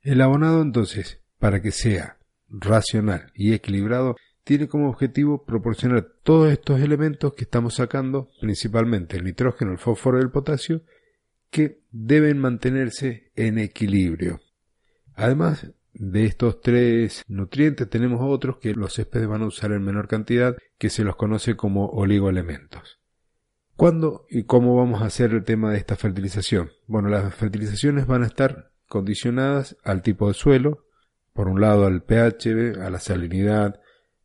El abonado entonces, para que sea racional y equilibrado, tiene como objetivo proporcionar todos estos elementos que estamos sacando, principalmente el nitrógeno, el fósforo y el potasio, que deben mantenerse en equilibrio. Además, de estos tres nutrientes tenemos otros que los céspedes van a usar en menor cantidad, que se los conoce como oligoelementos. ¿Cuándo y cómo vamos a hacer el tema de esta fertilización? Bueno, las fertilizaciones van a estar condicionadas al tipo de suelo, por un lado al pH, a la salinidad,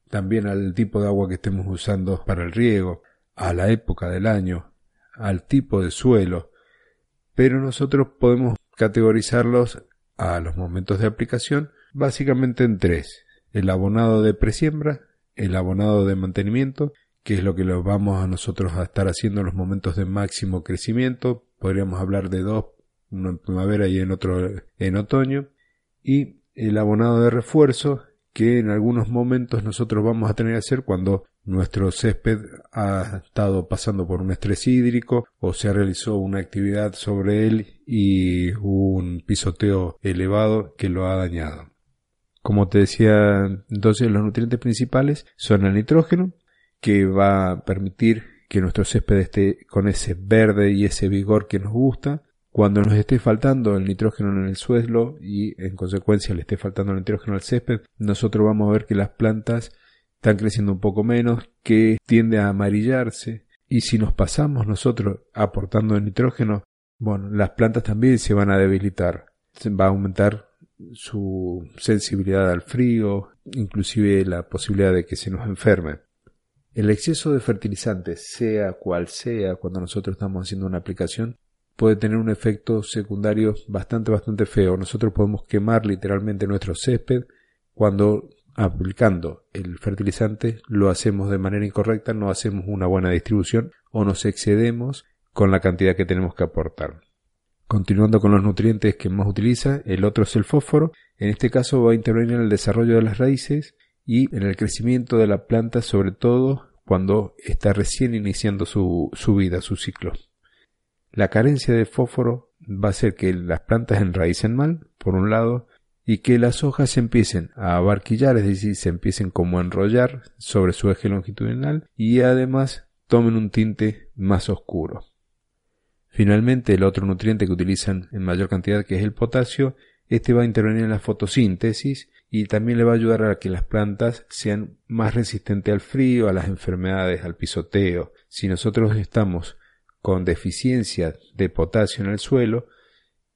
también al tipo de agua que estemos usando para el riego, a la época del año, al tipo de suelo, pero nosotros podemos categorizarlos a los momentos de aplicación básicamente en tres. El abonado de presiembra, el abonado de mantenimiento, que es lo que lo vamos a nosotros a estar haciendo en los momentos de máximo crecimiento. Podríamos hablar de dos, uno en primavera y en otro en otoño. Y el abonado de refuerzo, que en algunos momentos nosotros vamos a tener que hacer cuando nuestro césped ha estado pasando por un estrés hídrico o se realizó una actividad sobre él y un pisoteo elevado que lo ha dañado. Como te decía, entonces los nutrientes principales son el nitrógeno, que va a permitir que nuestro césped esté con ese verde y ese vigor que nos gusta. Cuando nos esté faltando el nitrógeno en el suelo y en consecuencia le esté faltando el nitrógeno al césped, nosotros vamos a ver que las plantas están creciendo un poco menos, que tiende a amarillarse. Y si nos pasamos nosotros aportando nitrógeno, bueno, las plantas también se van a debilitar. Va a aumentar su sensibilidad al frío, inclusive la posibilidad de que se nos enferme. El exceso de fertilizantes, sea cual sea, cuando nosotros estamos haciendo una aplicación, puede tener un efecto secundario bastante, bastante feo. Nosotros podemos quemar literalmente nuestro césped cuando aplicando el fertilizante lo hacemos de manera incorrecta, no hacemos una buena distribución o nos excedemos con la cantidad que tenemos que aportar. Continuando con los nutrientes que más utiliza, el otro es el fósforo. En este caso va a intervenir en el desarrollo de las raíces y en el crecimiento de la planta, sobre todo cuando está recién iniciando su, su vida, su ciclo. La carencia de fósforo va a hacer que las plantas enraícen mal, por un lado, y que las hojas se empiecen a abarquillar, es decir, se empiecen como a enrollar sobre su eje longitudinal y además tomen un tinte más oscuro. Finalmente, el otro nutriente que utilizan en mayor cantidad, que es el potasio, este va a intervenir en la fotosíntesis y también le va a ayudar a que las plantas sean más resistentes al frío, a las enfermedades, al pisoteo. Si nosotros estamos con deficiencia de potasio en el suelo,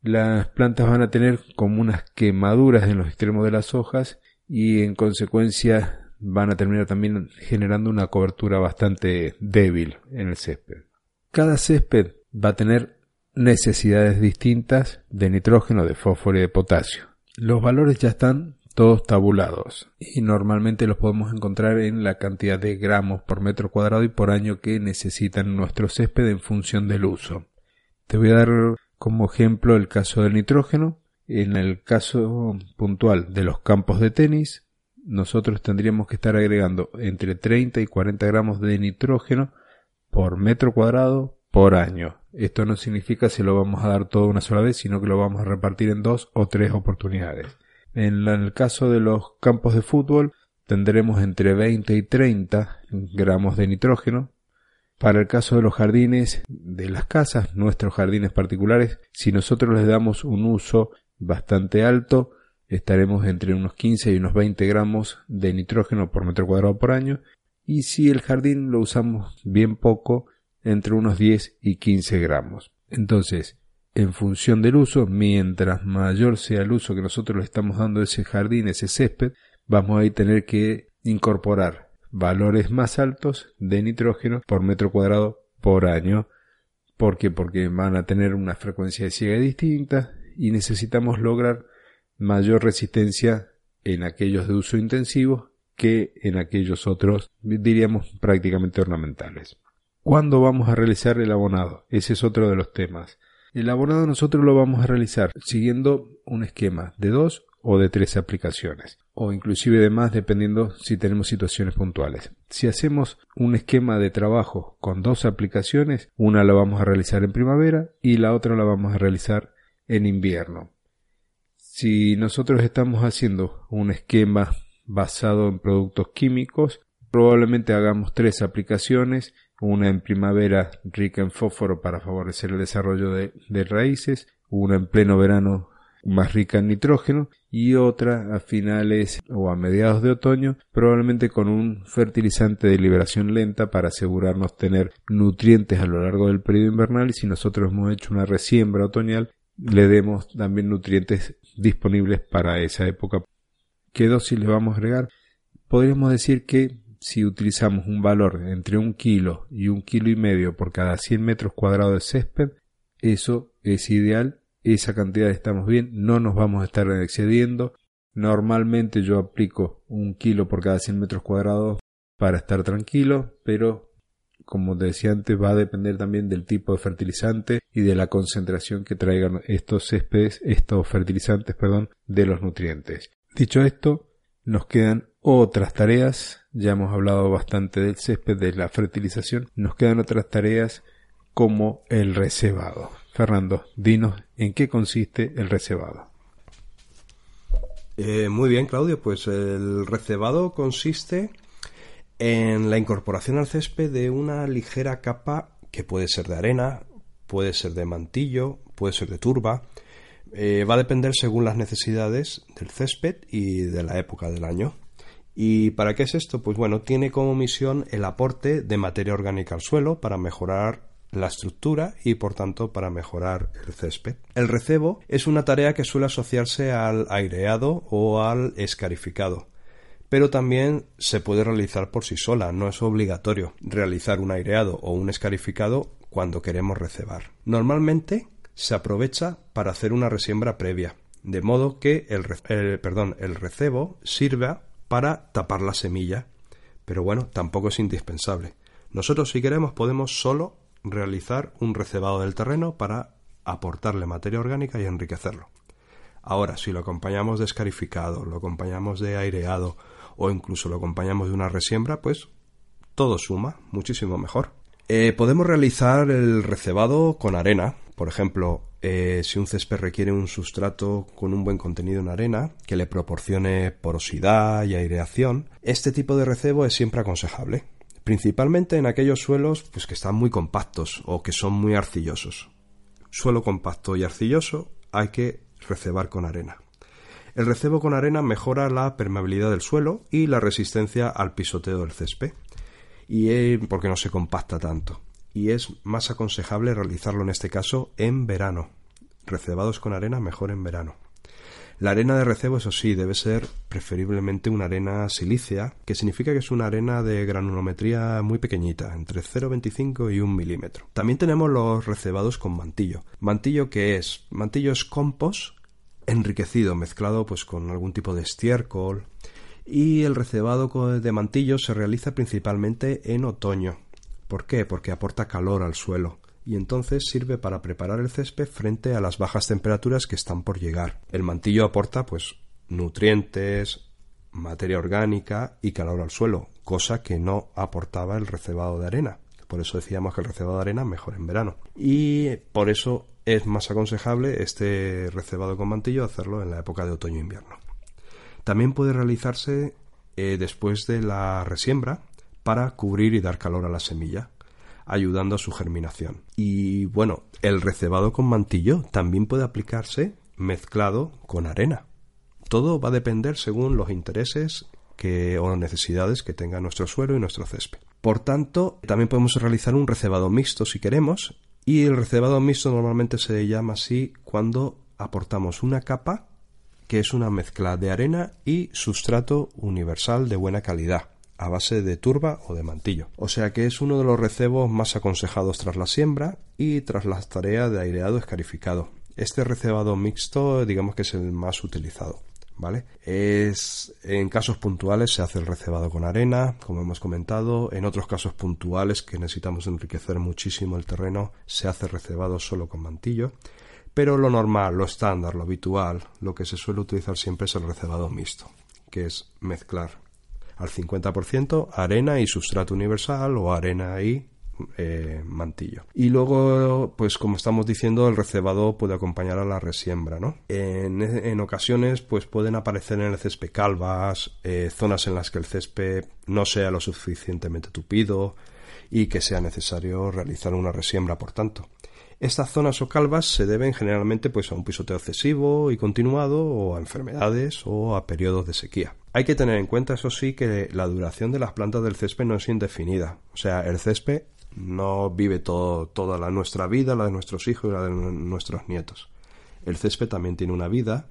las plantas van a tener como unas quemaduras en los extremos de las hojas y en consecuencia van a terminar también generando una cobertura bastante débil en el césped. Cada césped va a tener necesidades distintas de nitrógeno, de fósforo y de potasio. Los valores ya están todos tabulados y normalmente los podemos encontrar en la cantidad de gramos por metro cuadrado y por año que necesitan nuestro césped en función del uso. Te voy a dar como ejemplo el caso del nitrógeno. En el caso puntual de los campos de tenis, nosotros tendríamos que estar agregando entre 30 y 40 gramos de nitrógeno por metro cuadrado por año. Esto no significa si lo vamos a dar todo una sola vez, sino que lo vamos a repartir en dos o tres oportunidades. En el caso de los campos de fútbol, tendremos entre 20 y 30 gramos de nitrógeno. Para el caso de los jardines de las casas, nuestros jardines particulares, si nosotros les damos un uso bastante alto, estaremos entre unos 15 y unos 20 gramos de nitrógeno por metro cuadrado por año y si el jardín lo usamos bien poco, entre unos 10 y 15 gramos. Entonces, en función del uso, mientras mayor sea el uso que nosotros le estamos dando a ese jardín, ese césped, vamos a tener que incorporar valores más altos de nitrógeno por metro cuadrado por año. Porque van a tener una frecuencia de siega distinta y necesitamos lograr mayor resistencia en aquellos de uso intensivo que en aquellos otros, diríamos, prácticamente ornamentales. ¿Cuándo vamos a realizar el abonado? Ese es otro de los temas. El abonado nosotros lo vamos a realizar siguiendo un esquema de dos o de tres aplicaciones, o inclusive de más dependiendo si tenemos situaciones puntuales. Si hacemos un esquema de trabajo con dos aplicaciones, una la vamos a realizar en primavera y la otra la vamos a realizar en invierno. Si nosotros estamos haciendo un esquema basado en productos químicos, probablemente hagamos tres aplicaciones, una en primavera rica en fósforo para favorecer el desarrollo de, raíces, una en pleno verano más rica en nitrógeno y otra a finales o a mediados de otoño, probablemente con un fertilizante de liberación lenta para asegurarnos tener nutrientes a lo largo del periodo invernal y si nosotros hemos hecho una resiembra otoñal le demos también nutrientes disponibles para esa época. ¿Qué dosis le vamos a agregar? Podríamos decir que si utilizamos un valor entre un kilo y un kilo y medio por cada 100 metros cuadrados de césped, eso es ideal, esa cantidad estamos bien, no nos vamos a estar excediendo. Normalmente yo aplico un kilo por cada 100 metros cuadrados para estar tranquilo, pero como te decía antes, va a depender también del tipo de fertilizante y de la concentración que traigan estos céspedes, estos fertilizantes, perdón, de los nutrientes. Dicho esto, nos quedan otras tareas. Ya hemos hablado bastante del césped, de la fertilización. Nos quedan otras tareas como el recebado. Fernando, dinos en qué consiste el recebado. Eh, muy bien, Claudio. Pues el recebado consiste en la incorporación al césped de una ligera capa que puede ser de arena, puede ser de mantillo, puede ser de turba. Eh, va a depender según las necesidades del césped y de la época del año. ¿Y para qué es esto? Pues bueno, tiene como misión el aporte de materia orgánica al suelo para mejorar la estructura y por tanto para mejorar el césped. El recebo es una tarea que suele asociarse al aireado o al escarificado pero también se puede realizar por sí sola, no es obligatorio realizar un aireado o un escarificado cuando queremos recebar. Normalmente se aprovecha para hacer una resiembra previa, de modo que el, perdón, el recebo sirva para tapar la semilla, pero bueno, tampoco es indispensable. Nosotros si queremos podemos solo realizar un recebado del terreno para aportarle materia orgánica y enriquecerlo. Ahora, si lo acompañamos de escarificado, lo acompañamos de aireado o incluso lo acompañamos de una resiembra, pues todo suma muchísimo mejor. Eh, podemos realizar el recebado con arena, por ejemplo, eh, si un césped requiere un sustrato con un buen contenido en arena, que le proporcione porosidad y aireación, este tipo de recebo es siempre aconsejable, principalmente en aquellos suelos pues, que están muy compactos o que son muy arcillosos. Suelo compacto y arcilloso hay que recebar con arena. El recebo con arena mejora la permeabilidad del suelo y la resistencia al pisoteo del césped, y eh, porque no se compacta tanto. Y es más aconsejable realizarlo en este caso en verano. Recebados con arena mejor en verano. La arena de recebo, eso sí, debe ser preferiblemente una arena silícea, que significa que es una arena de granulometría muy pequeñita, entre 0,25 y 1 milímetro. También tenemos los recebados con mantillo. ¿Mantillo qué es? Mantillo es compost enriquecido, mezclado pues con algún tipo de estiércol. Y el recebado de mantillo se realiza principalmente en otoño. ¿Por qué? Porque aporta calor al suelo y entonces sirve para preparar el césped frente a las bajas temperaturas que están por llegar. El mantillo aporta pues nutrientes, materia orgánica y calor al suelo, cosa que no aportaba el recebado de arena. Por eso decíamos que el recebado de arena mejor en verano. Y por eso es más aconsejable este recebado con mantillo hacerlo en la época de otoño-invierno. También puede realizarse eh, después de la resiembra para cubrir y dar calor a la semilla ayudando a su germinación. Y bueno, el recebado con mantillo también puede aplicarse mezclado con arena. Todo va a depender según los intereses que, o necesidades que tenga nuestro suelo y nuestro césped. Por tanto, también podemos realizar un recebado mixto si queremos, y el recebado mixto normalmente se llama así cuando aportamos una capa que es una mezcla de arena y sustrato universal de buena calidad a base de turba o de mantillo. O sea que es uno de los recebos más aconsejados tras la siembra y tras las tareas de aireado escarificado. Este recebado mixto digamos que es el más utilizado. ¿Vale? Es en casos puntuales se hace el recebado con arena, como hemos comentado, en otros casos puntuales que necesitamos enriquecer muchísimo el terreno, se hace recebado solo con mantillo, pero lo normal, lo estándar, lo habitual, lo que se suele utilizar siempre es el recebado mixto, que es mezclar al 50% arena y sustrato universal o arena y eh, mantillo. Y luego, pues como estamos diciendo, el recebado puede acompañar a la resiembra, ¿no? En, ocasiones, pues pueden aparecer en el césped calvas, eh, zonas en las que el césped no sea lo suficientemente tupido y que sea necesario realizar una resiembra, por tanto. Estas zonas o calvas se deben generalmente pues a un pisoteo excesivo y continuado o a enfermedades o a periodos de sequía. Hay que tener en cuenta, eso sí, que la duración de las plantas del césped no es indefinida. O sea, el césped no vive toda la, nuestra vida, la de nuestros hijos y la de nuestros nietos. El césped también tiene una vida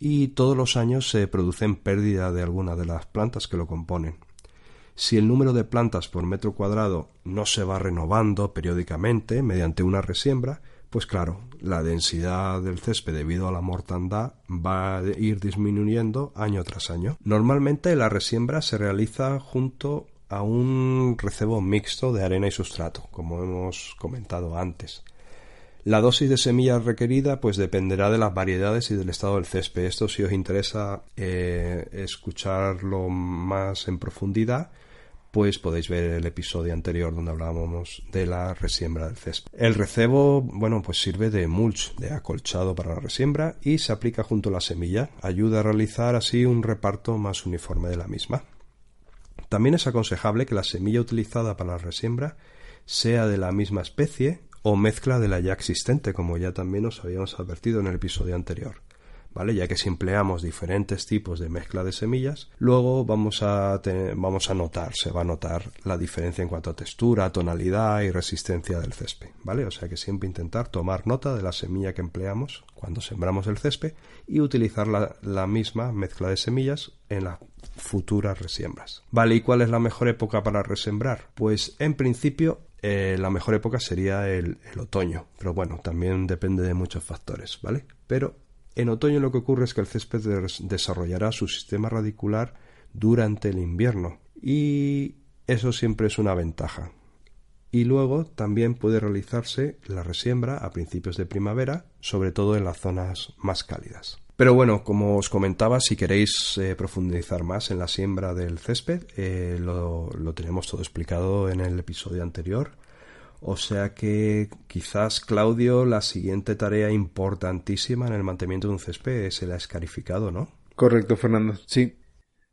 y todos los años se producen pérdida de alguna de las plantas que lo componen. Si el número de plantas por metro cuadrado no se va renovando periódicamente mediante una resiembra, pues claro, la densidad del césped debido a la mortandad va a ir disminuyendo año tras año. Normalmente la resiembra se realiza junto a un recebo mixto de arena y sustrato, como hemos comentado antes. La dosis de semillas requerida pues dependerá de las variedades y del estado del césped. Esto si os interesa eh, escucharlo más en profundidad, pues podéis ver el episodio anterior donde hablábamos de la resiembra del césped. El recebo, bueno, pues sirve de mulch, de acolchado para la resiembra y se aplica junto a la semilla. Ayuda a realizar así un reparto más uniforme de la misma. También es aconsejable que la semilla utilizada para la resiembra sea de la misma especie o mezcla de la ya existente, como ya también os habíamos advertido en el episodio anterior. Ya que si empleamos diferentes tipos de mezcla de semillas, luego vamos a, vamos a notar, se va a notar la diferencia en cuanto a textura, tonalidad y resistencia del césped, ¿vale? O sea que siempre intentar tomar nota de la semilla que empleamos cuando sembramos el césped y utilizar la, misma mezcla de semillas en las futuras resiembras. ¿Vale? ¿Y cuál es la mejor época para resembrar? Pues en principio eh, la mejor época sería el, el, otoño, pero bueno, también depende de muchos factores, ¿vale? Pero en otoño lo que ocurre es que el césped desarrollará su sistema radicular durante el invierno y eso siempre es una ventaja. Y luego también puede realizarse la resiembra a principios de primavera, sobre todo en las zonas más cálidas. Pero bueno, como os comentaba, si queréis eh, profundizar más en la siembra del césped, eh, lo tenemos todo explicado en el episodio anterior o sea que quizás, Claudio, la siguiente tarea importantísima en el mantenimiento de un césped es el escarificado, ¿no? Correcto, Fernando. Sí.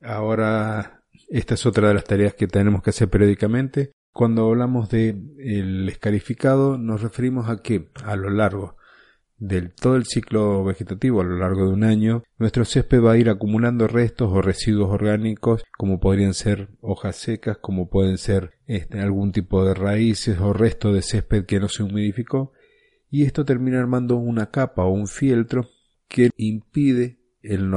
Ahora, esta es otra de las tareas que tenemos que hacer periódicamente. Cuando hablamos de el escarificado, nos referimos a que a lo largo del todo el ciclo vegetativo a lo largo de un año, nuestro césped va a ir acumulando restos o residuos orgánicos como podrían ser hojas secas, como pueden ser este, algún tipo de raíces o resto de césped que no se humidificó y esto termina armando una capa o un fieltro que impide la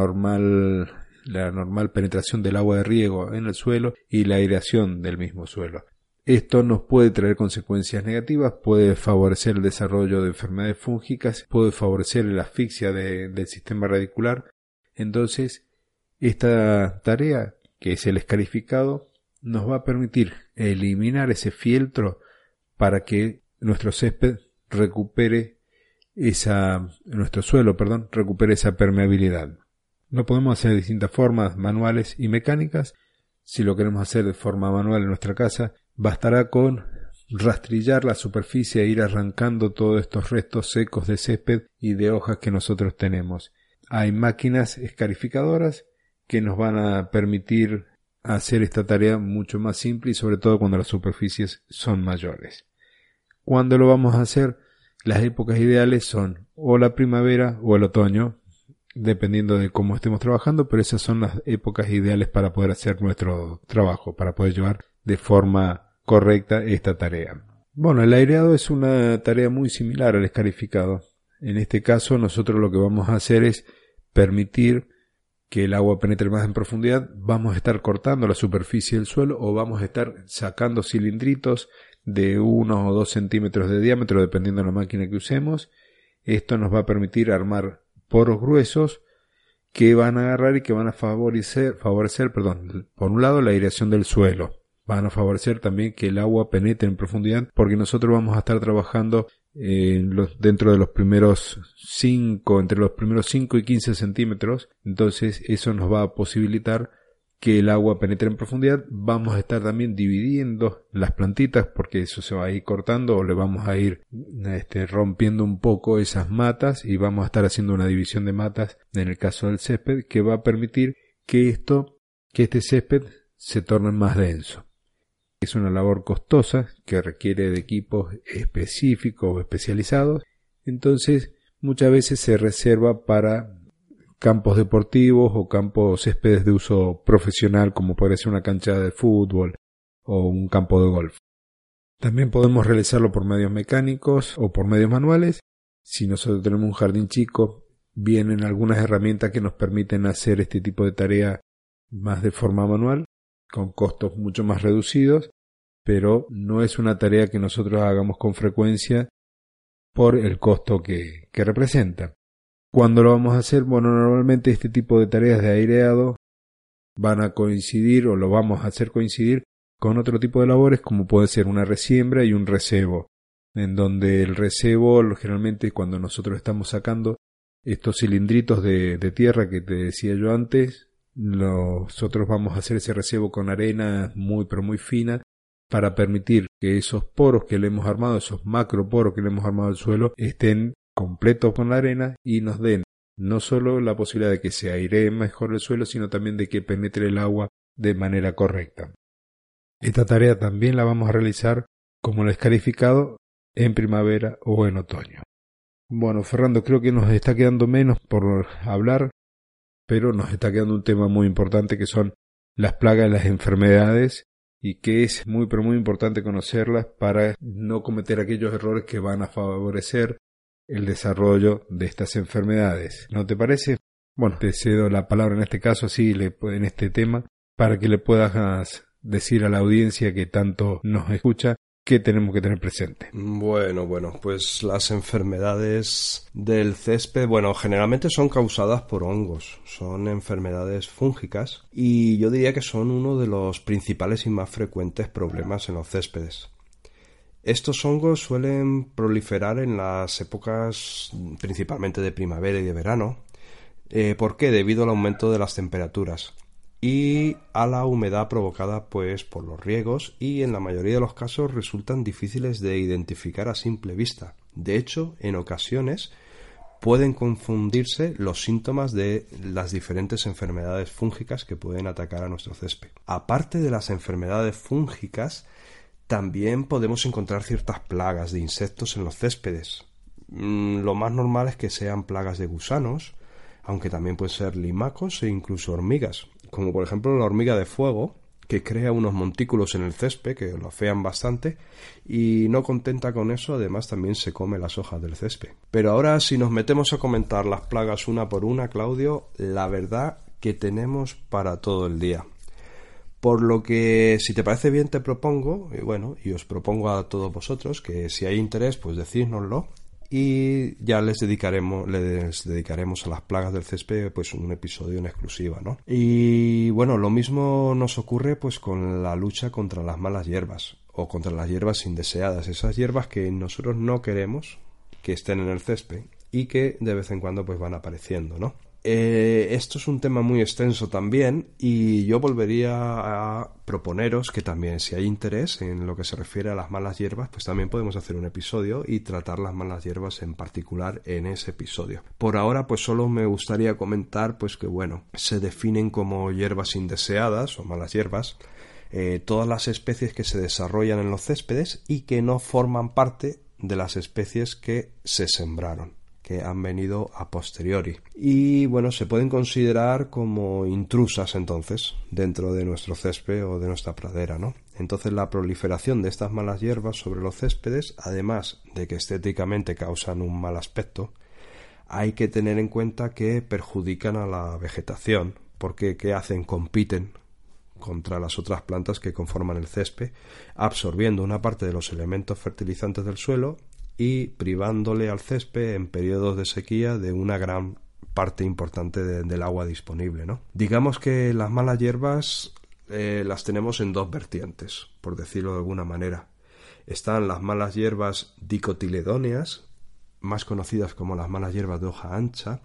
normal penetración del agua de riego en el suelo y la aireación del mismo suelo. Esto nos puede traer consecuencias negativas, puede favorecer el desarrollo de enfermedades fúngicas, puede favorecer la asfixia del sistema radicular. Entonces, esta tarea, que es el escarificado, nos va a permitir eliminar ese fieltro para que nuestro césped recupere esa, nuestro suelo, perdón, recupere esa permeabilidad. Lo podemos hacer de distintas formas, manuales y mecánicas. Si lo queremos hacer de forma manual en nuestra casa, Bastará con rastrillar la superficie e ir arrancando todos estos restos secos de césped y de hojas que nosotros tenemos. Hay máquinas escarificadoras que nos van a permitir hacer esta tarea mucho más simple y sobre todo cuando las superficies son mayores. ¿Cuándo lo vamos a hacer? Las épocas ideales son o la primavera o el otoño, dependiendo de cómo estemos trabajando, pero esas son las épocas ideales para poder hacer nuestro trabajo, para poder llevar de forma correcta esta tarea. Bueno, el aireado es una tarea muy similar al escarificado. En este caso, nosotros lo que vamos a hacer es permitir que el agua penetre más en profundidad, vamos a estar cortando la superficie del suelo o vamos a estar sacando cilindritos de uno o dos centímetros de diámetro dependiendo de la máquina que usemos. Esto nos va a permitir armar poros gruesos que van a agarrar y que van a favorecer, favorecer, perdón, por un lado la aireación del suelo. Van a favorecer también que el agua penetre en profundidad porque nosotros vamos a estar trabajando dentro de los primeros 5, entre los primeros 5 y 15 centímetros, entonces eso nos va a posibilitar que el agua penetre en profundidad. Vamos a estar también dividiendo las plantitas porque eso se va a ir cortando o le vamos a ir este, rompiendo un poco esas matas y vamos a estar haciendo una división de matas en el caso del césped que va a permitir que esto, que este césped se torne más denso. Es una labor costosa que requiere de equipos específicos o especializados, entonces muchas veces se reserva para campos deportivos o campos céspedes de uso profesional como puede ser una cancha de fútbol o un campo de golf. También podemos realizarlo por medios mecánicos o por medios manuales. Si nosotros tenemos un jardín chico, vienen algunas herramientas que nos permiten hacer este tipo de tarea más de forma manual con costos mucho más reducidos, pero no es una tarea que nosotros hagamos con frecuencia por el costo que, que representa. ¿Cuándo lo vamos a hacer? Bueno, normalmente este tipo de tareas de aireado van a coincidir o lo vamos a hacer coincidir con otro tipo de labores como puede ser una resiembra y un recebo, en donde el recebo generalmente cuando nosotros estamos sacando estos cilindritos de, tierra que te decía yo antes, nosotros vamos a hacer ese recebo con arena muy pero muy fina para permitir que esos poros que le hemos armado, esos macro poros que le hemos armado al suelo, estén completos con la arena y nos den no solo la posibilidad de que se airee mejor el suelo, sino también de que penetre el agua de manera correcta. Esta tarea también la vamos a realizar como lo escarificado en primavera o en otoño. Bueno, Fernando, creo que nos está quedando menos por hablar pero nos está quedando un tema muy importante que son las plagas, las enfermedades y que es muy pero muy importante conocerlas para no cometer aquellos errores que van a favorecer el desarrollo de estas enfermedades. ¿No te parece? Bueno, te cedo la palabra en este caso, así en este tema, para que le puedas decir a la audiencia que tanto nos escucha ¿Qué tenemos que tener presente? Bueno, bueno, pues las enfermedades del césped, bueno, generalmente son causadas por hongos, son enfermedades fúngicas y yo diría que son uno de los principales y más frecuentes problemas en los céspedes. Estos hongos suelen proliferar en las épocas principalmente de primavera y de verano. Eh, ¿Por qué? Debido al aumento de las temperaturas y a la humedad provocada pues por los riegos y en la mayoría de los casos resultan difíciles de identificar a simple vista. De hecho, en ocasiones pueden confundirse los síntomas de las diferentes enfermedades fúngicas que pueden atacar a nuestro césped. Aparte de las enfermedades fúngicas, también podemos encontrar ciertas plagas de insectos en los céspedes. Mm, lo más normal es que sean plagas de gusanos, aunque también pueden ser limacos e incluso hormigas como por ejemplo la hormiga de fuego, que crea unos montículos en el césped que lo afean bastante y no contenta con eso además también se come las hojas del césped. Pero ahora si nos metemos a comentar las plagas una por una, Claudio, la verdad que tenemos para todo el día. Por lo que, si te parece bien, te propongo, y bueno, y os propongo a todos vosotros que si hay interés, pues decídnoslo y ya les dedicaremos les dedicaremos a las plagas del césped pues un episodio en exclusiva no y bueno lo mismo nos ocurre pues con la lucha contra las malas hierbas o contra las hierbas indeseadas esas hierbas que nosotros no queremos que estén en el césped y que de vez en cuando pues van apareciendo no eh, esto es un tema muy extenso también y yo volvería a proponeros que también si hay interés en lo que se refiere a las malas hierbas, pues también podemos hacer un episodio y tratar las malas hierbas en particular en ese episodio. Por ahora pues solo me gustaría comentar pues que bueno, se definen como hierbas indeseadas o malas hierbas eh, todas las especies que se desarrollan en los céspedes y que no forman parte de las especies que se sembraron que han venido a posteriori. Y bueno, se pueden considerar como intrusas entonces dentro de nuestro césped o de nuestra pradera, ¿no? Entonces la proliferación de estas malas hierbas sobre los céspedes, además de que estéticamente causan un mal aspecto, hay que tener en cuenta que perjudican a la vegetación, porque ¿qué hacen? Compiten contra las otras plantas que conforman el césped, absorbiendo una parte de los elementos fertilizantes del suelo y privándole al césped en periodos de sequía de una gran parte importante del agua disponible. ¿no? Digamos que las malas hierbas eh, las tenemos en dos vertientes, por decirlo de alguna manera. Están las malas hierbas dicotiledóneas, más conocidas como las malas hierbas de hoja ancha,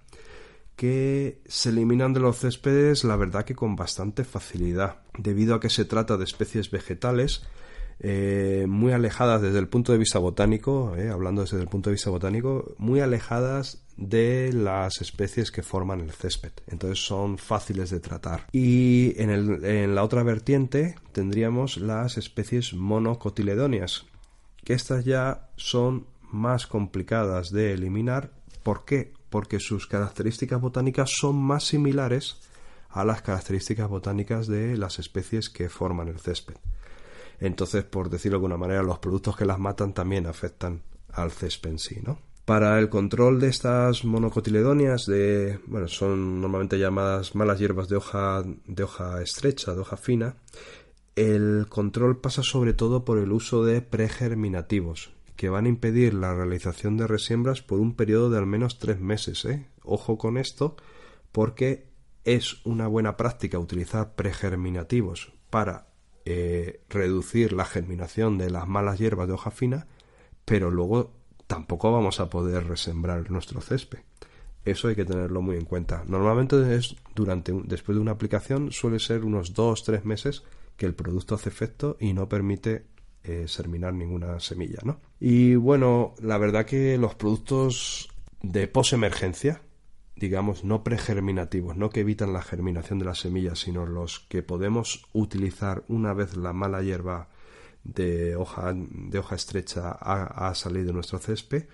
que se eliminan de los céspedes la verdad que con bastante facilidad, debido a que se trata de especies vegetales eh, muy alejadas desde el punto de vista botánico, eh, hablando desde el punto de vista botánico, muy alejadas de las especies que forman el césped. Entonces son fáciles de tratar. Y en, en la otra vertiente tendríamos las especies monocotiledóneas, que estas ya son más complicadas de eliminar. ¿Por qué? Porque sus características botánicas son más similares a las características botánicas de las especies que forman el césped. Entonces, por decirlo de alguna manera, los productos que las matan también afectan al césped en sí. Para el control de estas monocotiledonias, de, bueno, son normalmente llamadas malas hierbas de hoja, de hoja estrecha, de hoja fina, el control pasa sobre todo por el uso de pregerminativos, que van a impedir la realización de resiembras por un periodo de al menos tres meses. ¿eh? Ojo con esto, porque es una buena práctica utilizar pregerminativos para eh, reducir la germinación de las malas hierbas de hoja fina, pero luego tampoco vamos a poder resembrar nuestro césped. Eso hay que tenerlo muy en cuenta. Normalmente es durante después de una aplicación suele ser unos 2-3 meses que el producto hace efecto y no permite eh, ninguna semilla, ¿no? Y bueno, la verdad que los productos de posemergencia digamos, no pregerminativos, no que evitan la germinación de las semillas, sino los que podemos utilizar una vez la mala hierba de hoja, de hoja estrecha ha, salido de nuestro césped,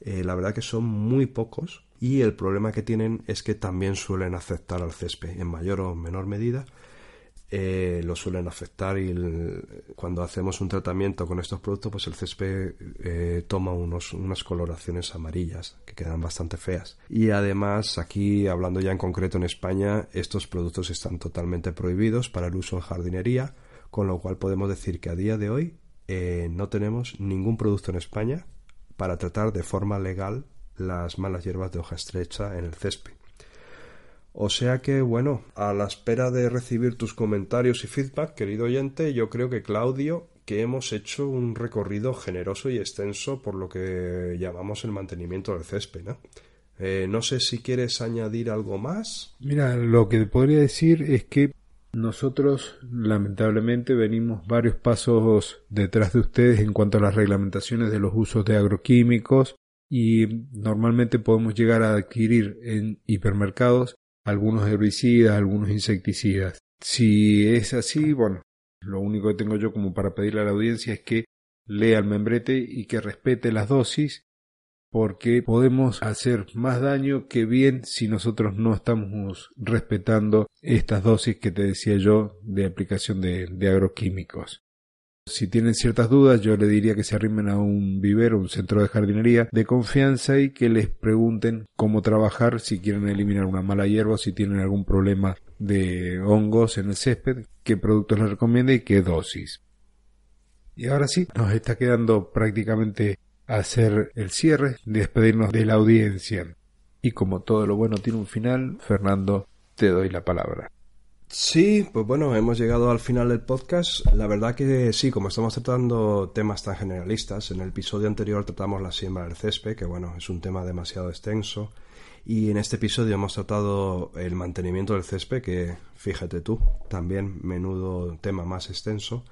eh, la verdad que son muy pocos y el problema que tienen es que también suelen afectar al césped en mayor o menor medida eh, lo suelen afectar y cuando hacemos un tratamiento con estos productos pues el césped eh, toma unos, unas coloraciones amarillas que quedan bastante feas. Y además aquí hablando ya en concreto en España estos productos están totalmente prohibidos para el uso en jardinería con lo cual podemos decir que a día de hoy eh, no tenemos ningún producto en España para tratar de forma legal las malas hierbas de hoja estrecha en el césped o sea que, bueno, a la espera de recibir tus comentarios y feedback, querido oyente, yo creo que Claudio, que hemos hecho un recorrido generoso y extenso por lo que llamamos el mantenimiento del césped, ¿no? Eh, no sé si quieres añadir algo más. Mira, lo que podría decir es que nosotros lamentablemente venimos varios pasos detrás de ustedes en cuanto a las reglamentaciones de los usos de agroquímicos y normalmente podemos llegar a adquirir en hipermercados algunos herbicidas, algunos insecticidas. Si es así, bueno, lo único que tengo yo como para pedirle a la audiencia es que lea el membrete y que respete las dosis, porque podemos hacer más daño que bien si nosotros no estamos respetando estas dosis que te decía yo de aplicación de, de agroquímicos. Si tienen ciertas dudas, yo le diría que se arrimen a un vivero, un centro de jardinería de confianza y que les pregunten cómo trabajar, si quieren eliminar una mala hierba, si tienen algún problema de hongos en el césped, qué productos les recomienda y qué dosis. Y ahora sí, nos está quedando prácticamente hacer el cierre, despedirnos de la audiencia. Y como todo lo bueno tiene un final, Fernando, te doy la palabra. Sí, pues bueno, hemos llegado al final del podcast. La verdad que sí, como estamos tratando temas tan generalistas, en el episodio anterior tratamos la siembra del césped, que bueno, es un tema demasiado extenso. Y en este episodio hemos tratado el mantenimiento del césped, que fíjate tú, también menudo tema más extenso.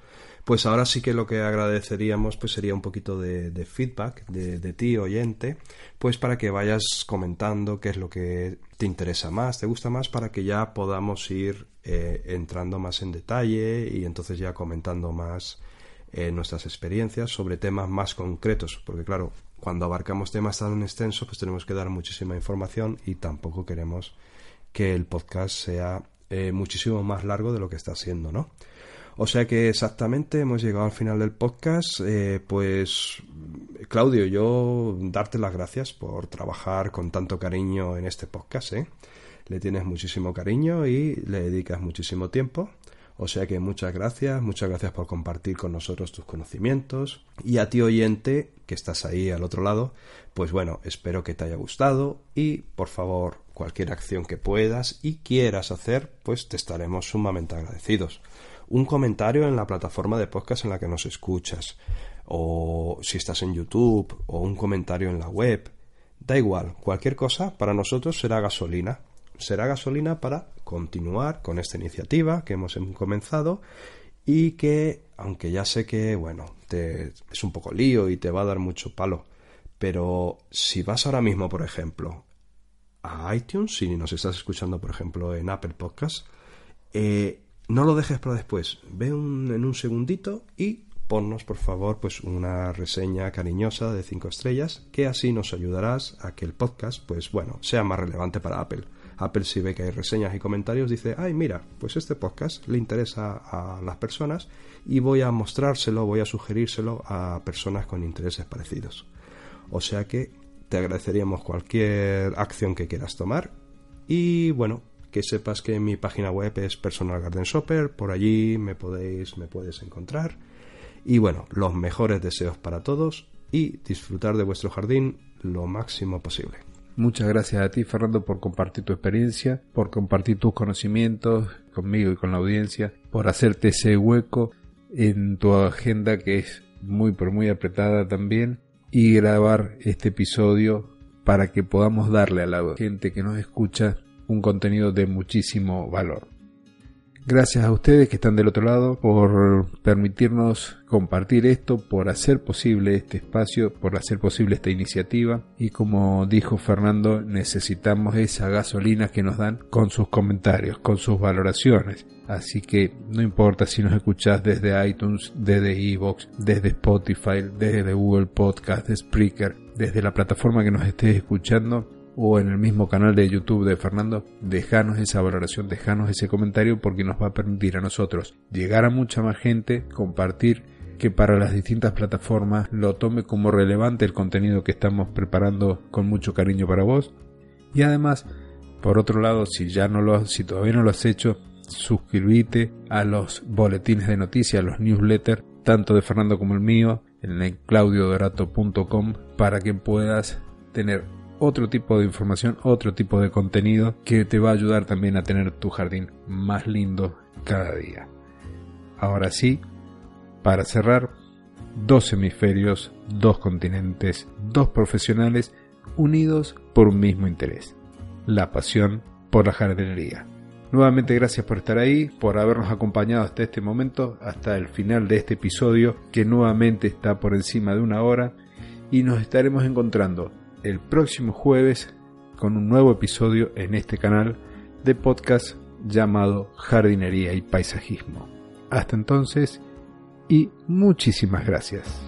Pues ahora sí que lo que agradeceríamos pues sería un poquito de, feedback de, ti, oyente, pues para que vayas comentando qué es lo que te interesa más, te gusta más, para que ya podamos ir eh, entrando más en detalle y entonces ya comentando más eh, nuestras experiencias sobre temas más concretos, porque claro, cuando abarcamos temas tan extensos, pues tenemos que dar muchísima información y tampoco queremos que el podcast sea eh, muchísimo más largo de lo que está siendo, ¿no? O sea que exactamente hemos llegado al final del podcast. Eh, pues, Claudio, yo darte las gracias por trabajar con tanto cariño en este podcast. ¿eh? Le tienes muchísimo cariño y le dedicas muchísimo tiempo. O sea que muchas gracias, muchas gracias por compartir con nosotros tus conocimientos. Y a ti oyente, que estás ahí al otro lado, pues bueno, espero que te haya gustado y por favor, cualquier acción que puedas y quieras hacer, pues te estaremos sumamente agradecidos un comentario en la plataforma de podcast en la que nos escuchas, o si estás en YouTube, o un comentario en la web. Da igual, cualquier cosa para nosotros será gasolina. Será gasolina para continuar con esta iniciativa que hemos comenzado y que, aunque ya sé que, bueno, te, es un poco lío y te va a dar mucho palo, pero si vas ahora mismo, por ejemplo, a iTunes, si nos estás escuchando, por ejemplo, en Apple Podcast, eh, no lo dejes para después. Ve en un segundito y ponnos, por favor, pues una reseña cariñosa de cinco estrellas, que así nos ayudarás a que el podcast, pues bueno, sea más relevante para Apple. Apple si ve que hay reseñas y comentarios dice, ay mira, pues este podcast le interesa a las personas y voy a mostrárselo, voy a sugerírselo a personas con intereses parecidos. O sea que te agradeceríamos cualquier acción que quieras tomar y bueno, que sepas que mi página web es Personal Garden Shopper, por allí me podéis, me puedes encontrar. Y bueno, los mejores deseos para todos y disfrutar de vuestro jardín lo máximo posible. Muchas gracias a ti, Fernando, por compartir tu experiencia, por compartir tus conocimientos conmigo y con la audiencia, por hacerte ese hueco en tu agenda que es muy, pero muy apretada también, y grabar este episodio para que podamos darle a la gente que nos escucha un contenido de muchísimo valor. Gracias a ustedes que están del otro lado por permitirnos compartir esto, por hacer posible este espacio, por hacer posible esta iniciativa y como dijo Fernando, necesitamos esa gasolina que nos dan con sus comentarios, con sus valoraciones. Así que no importa si nos escuchás desde iTunes, desde Evox, desde Spotify, desde Google Podcast, de Spreaker, desde la plataforma que nos estés escuchando, o en el mismo canal de YouTube de Fernando, dejanos esa valoración, dejanos ese comentario porque nos va a permitir a nosotros llegar a mucha más gente, compartir que para las distintas plataformas lo tome como relevante el contenido que estamos preparando con mucho cariño para vos. Y además, por otro lado, si ya no lo si todavía no lo has hecho, suscríbete a los boletines de noticias, a los newsletters, tanto de Fernando como el mío, en claudiodorato.com para que puedas tener otro tipo de información, otro tipo de contenido que te va a ayudar también a tener tu jardín más lindo cada día. Ahora sí, para cerrar, dos hemisferios, dos continentes, dos profesionales unidos por un mismo interés, la pasión por la jardinería. Nuevamente gracias por estar ahí, por habernos acompañado hasta este momento, hasta el final de este episodio que nuevamente está por encima de una hora y nos estaremos encontrando el próximo jueves con un nuevo episodio en este canal de podcast llamado Jardinería y Paisajismo. Hasta entonces y muchísimas gracias.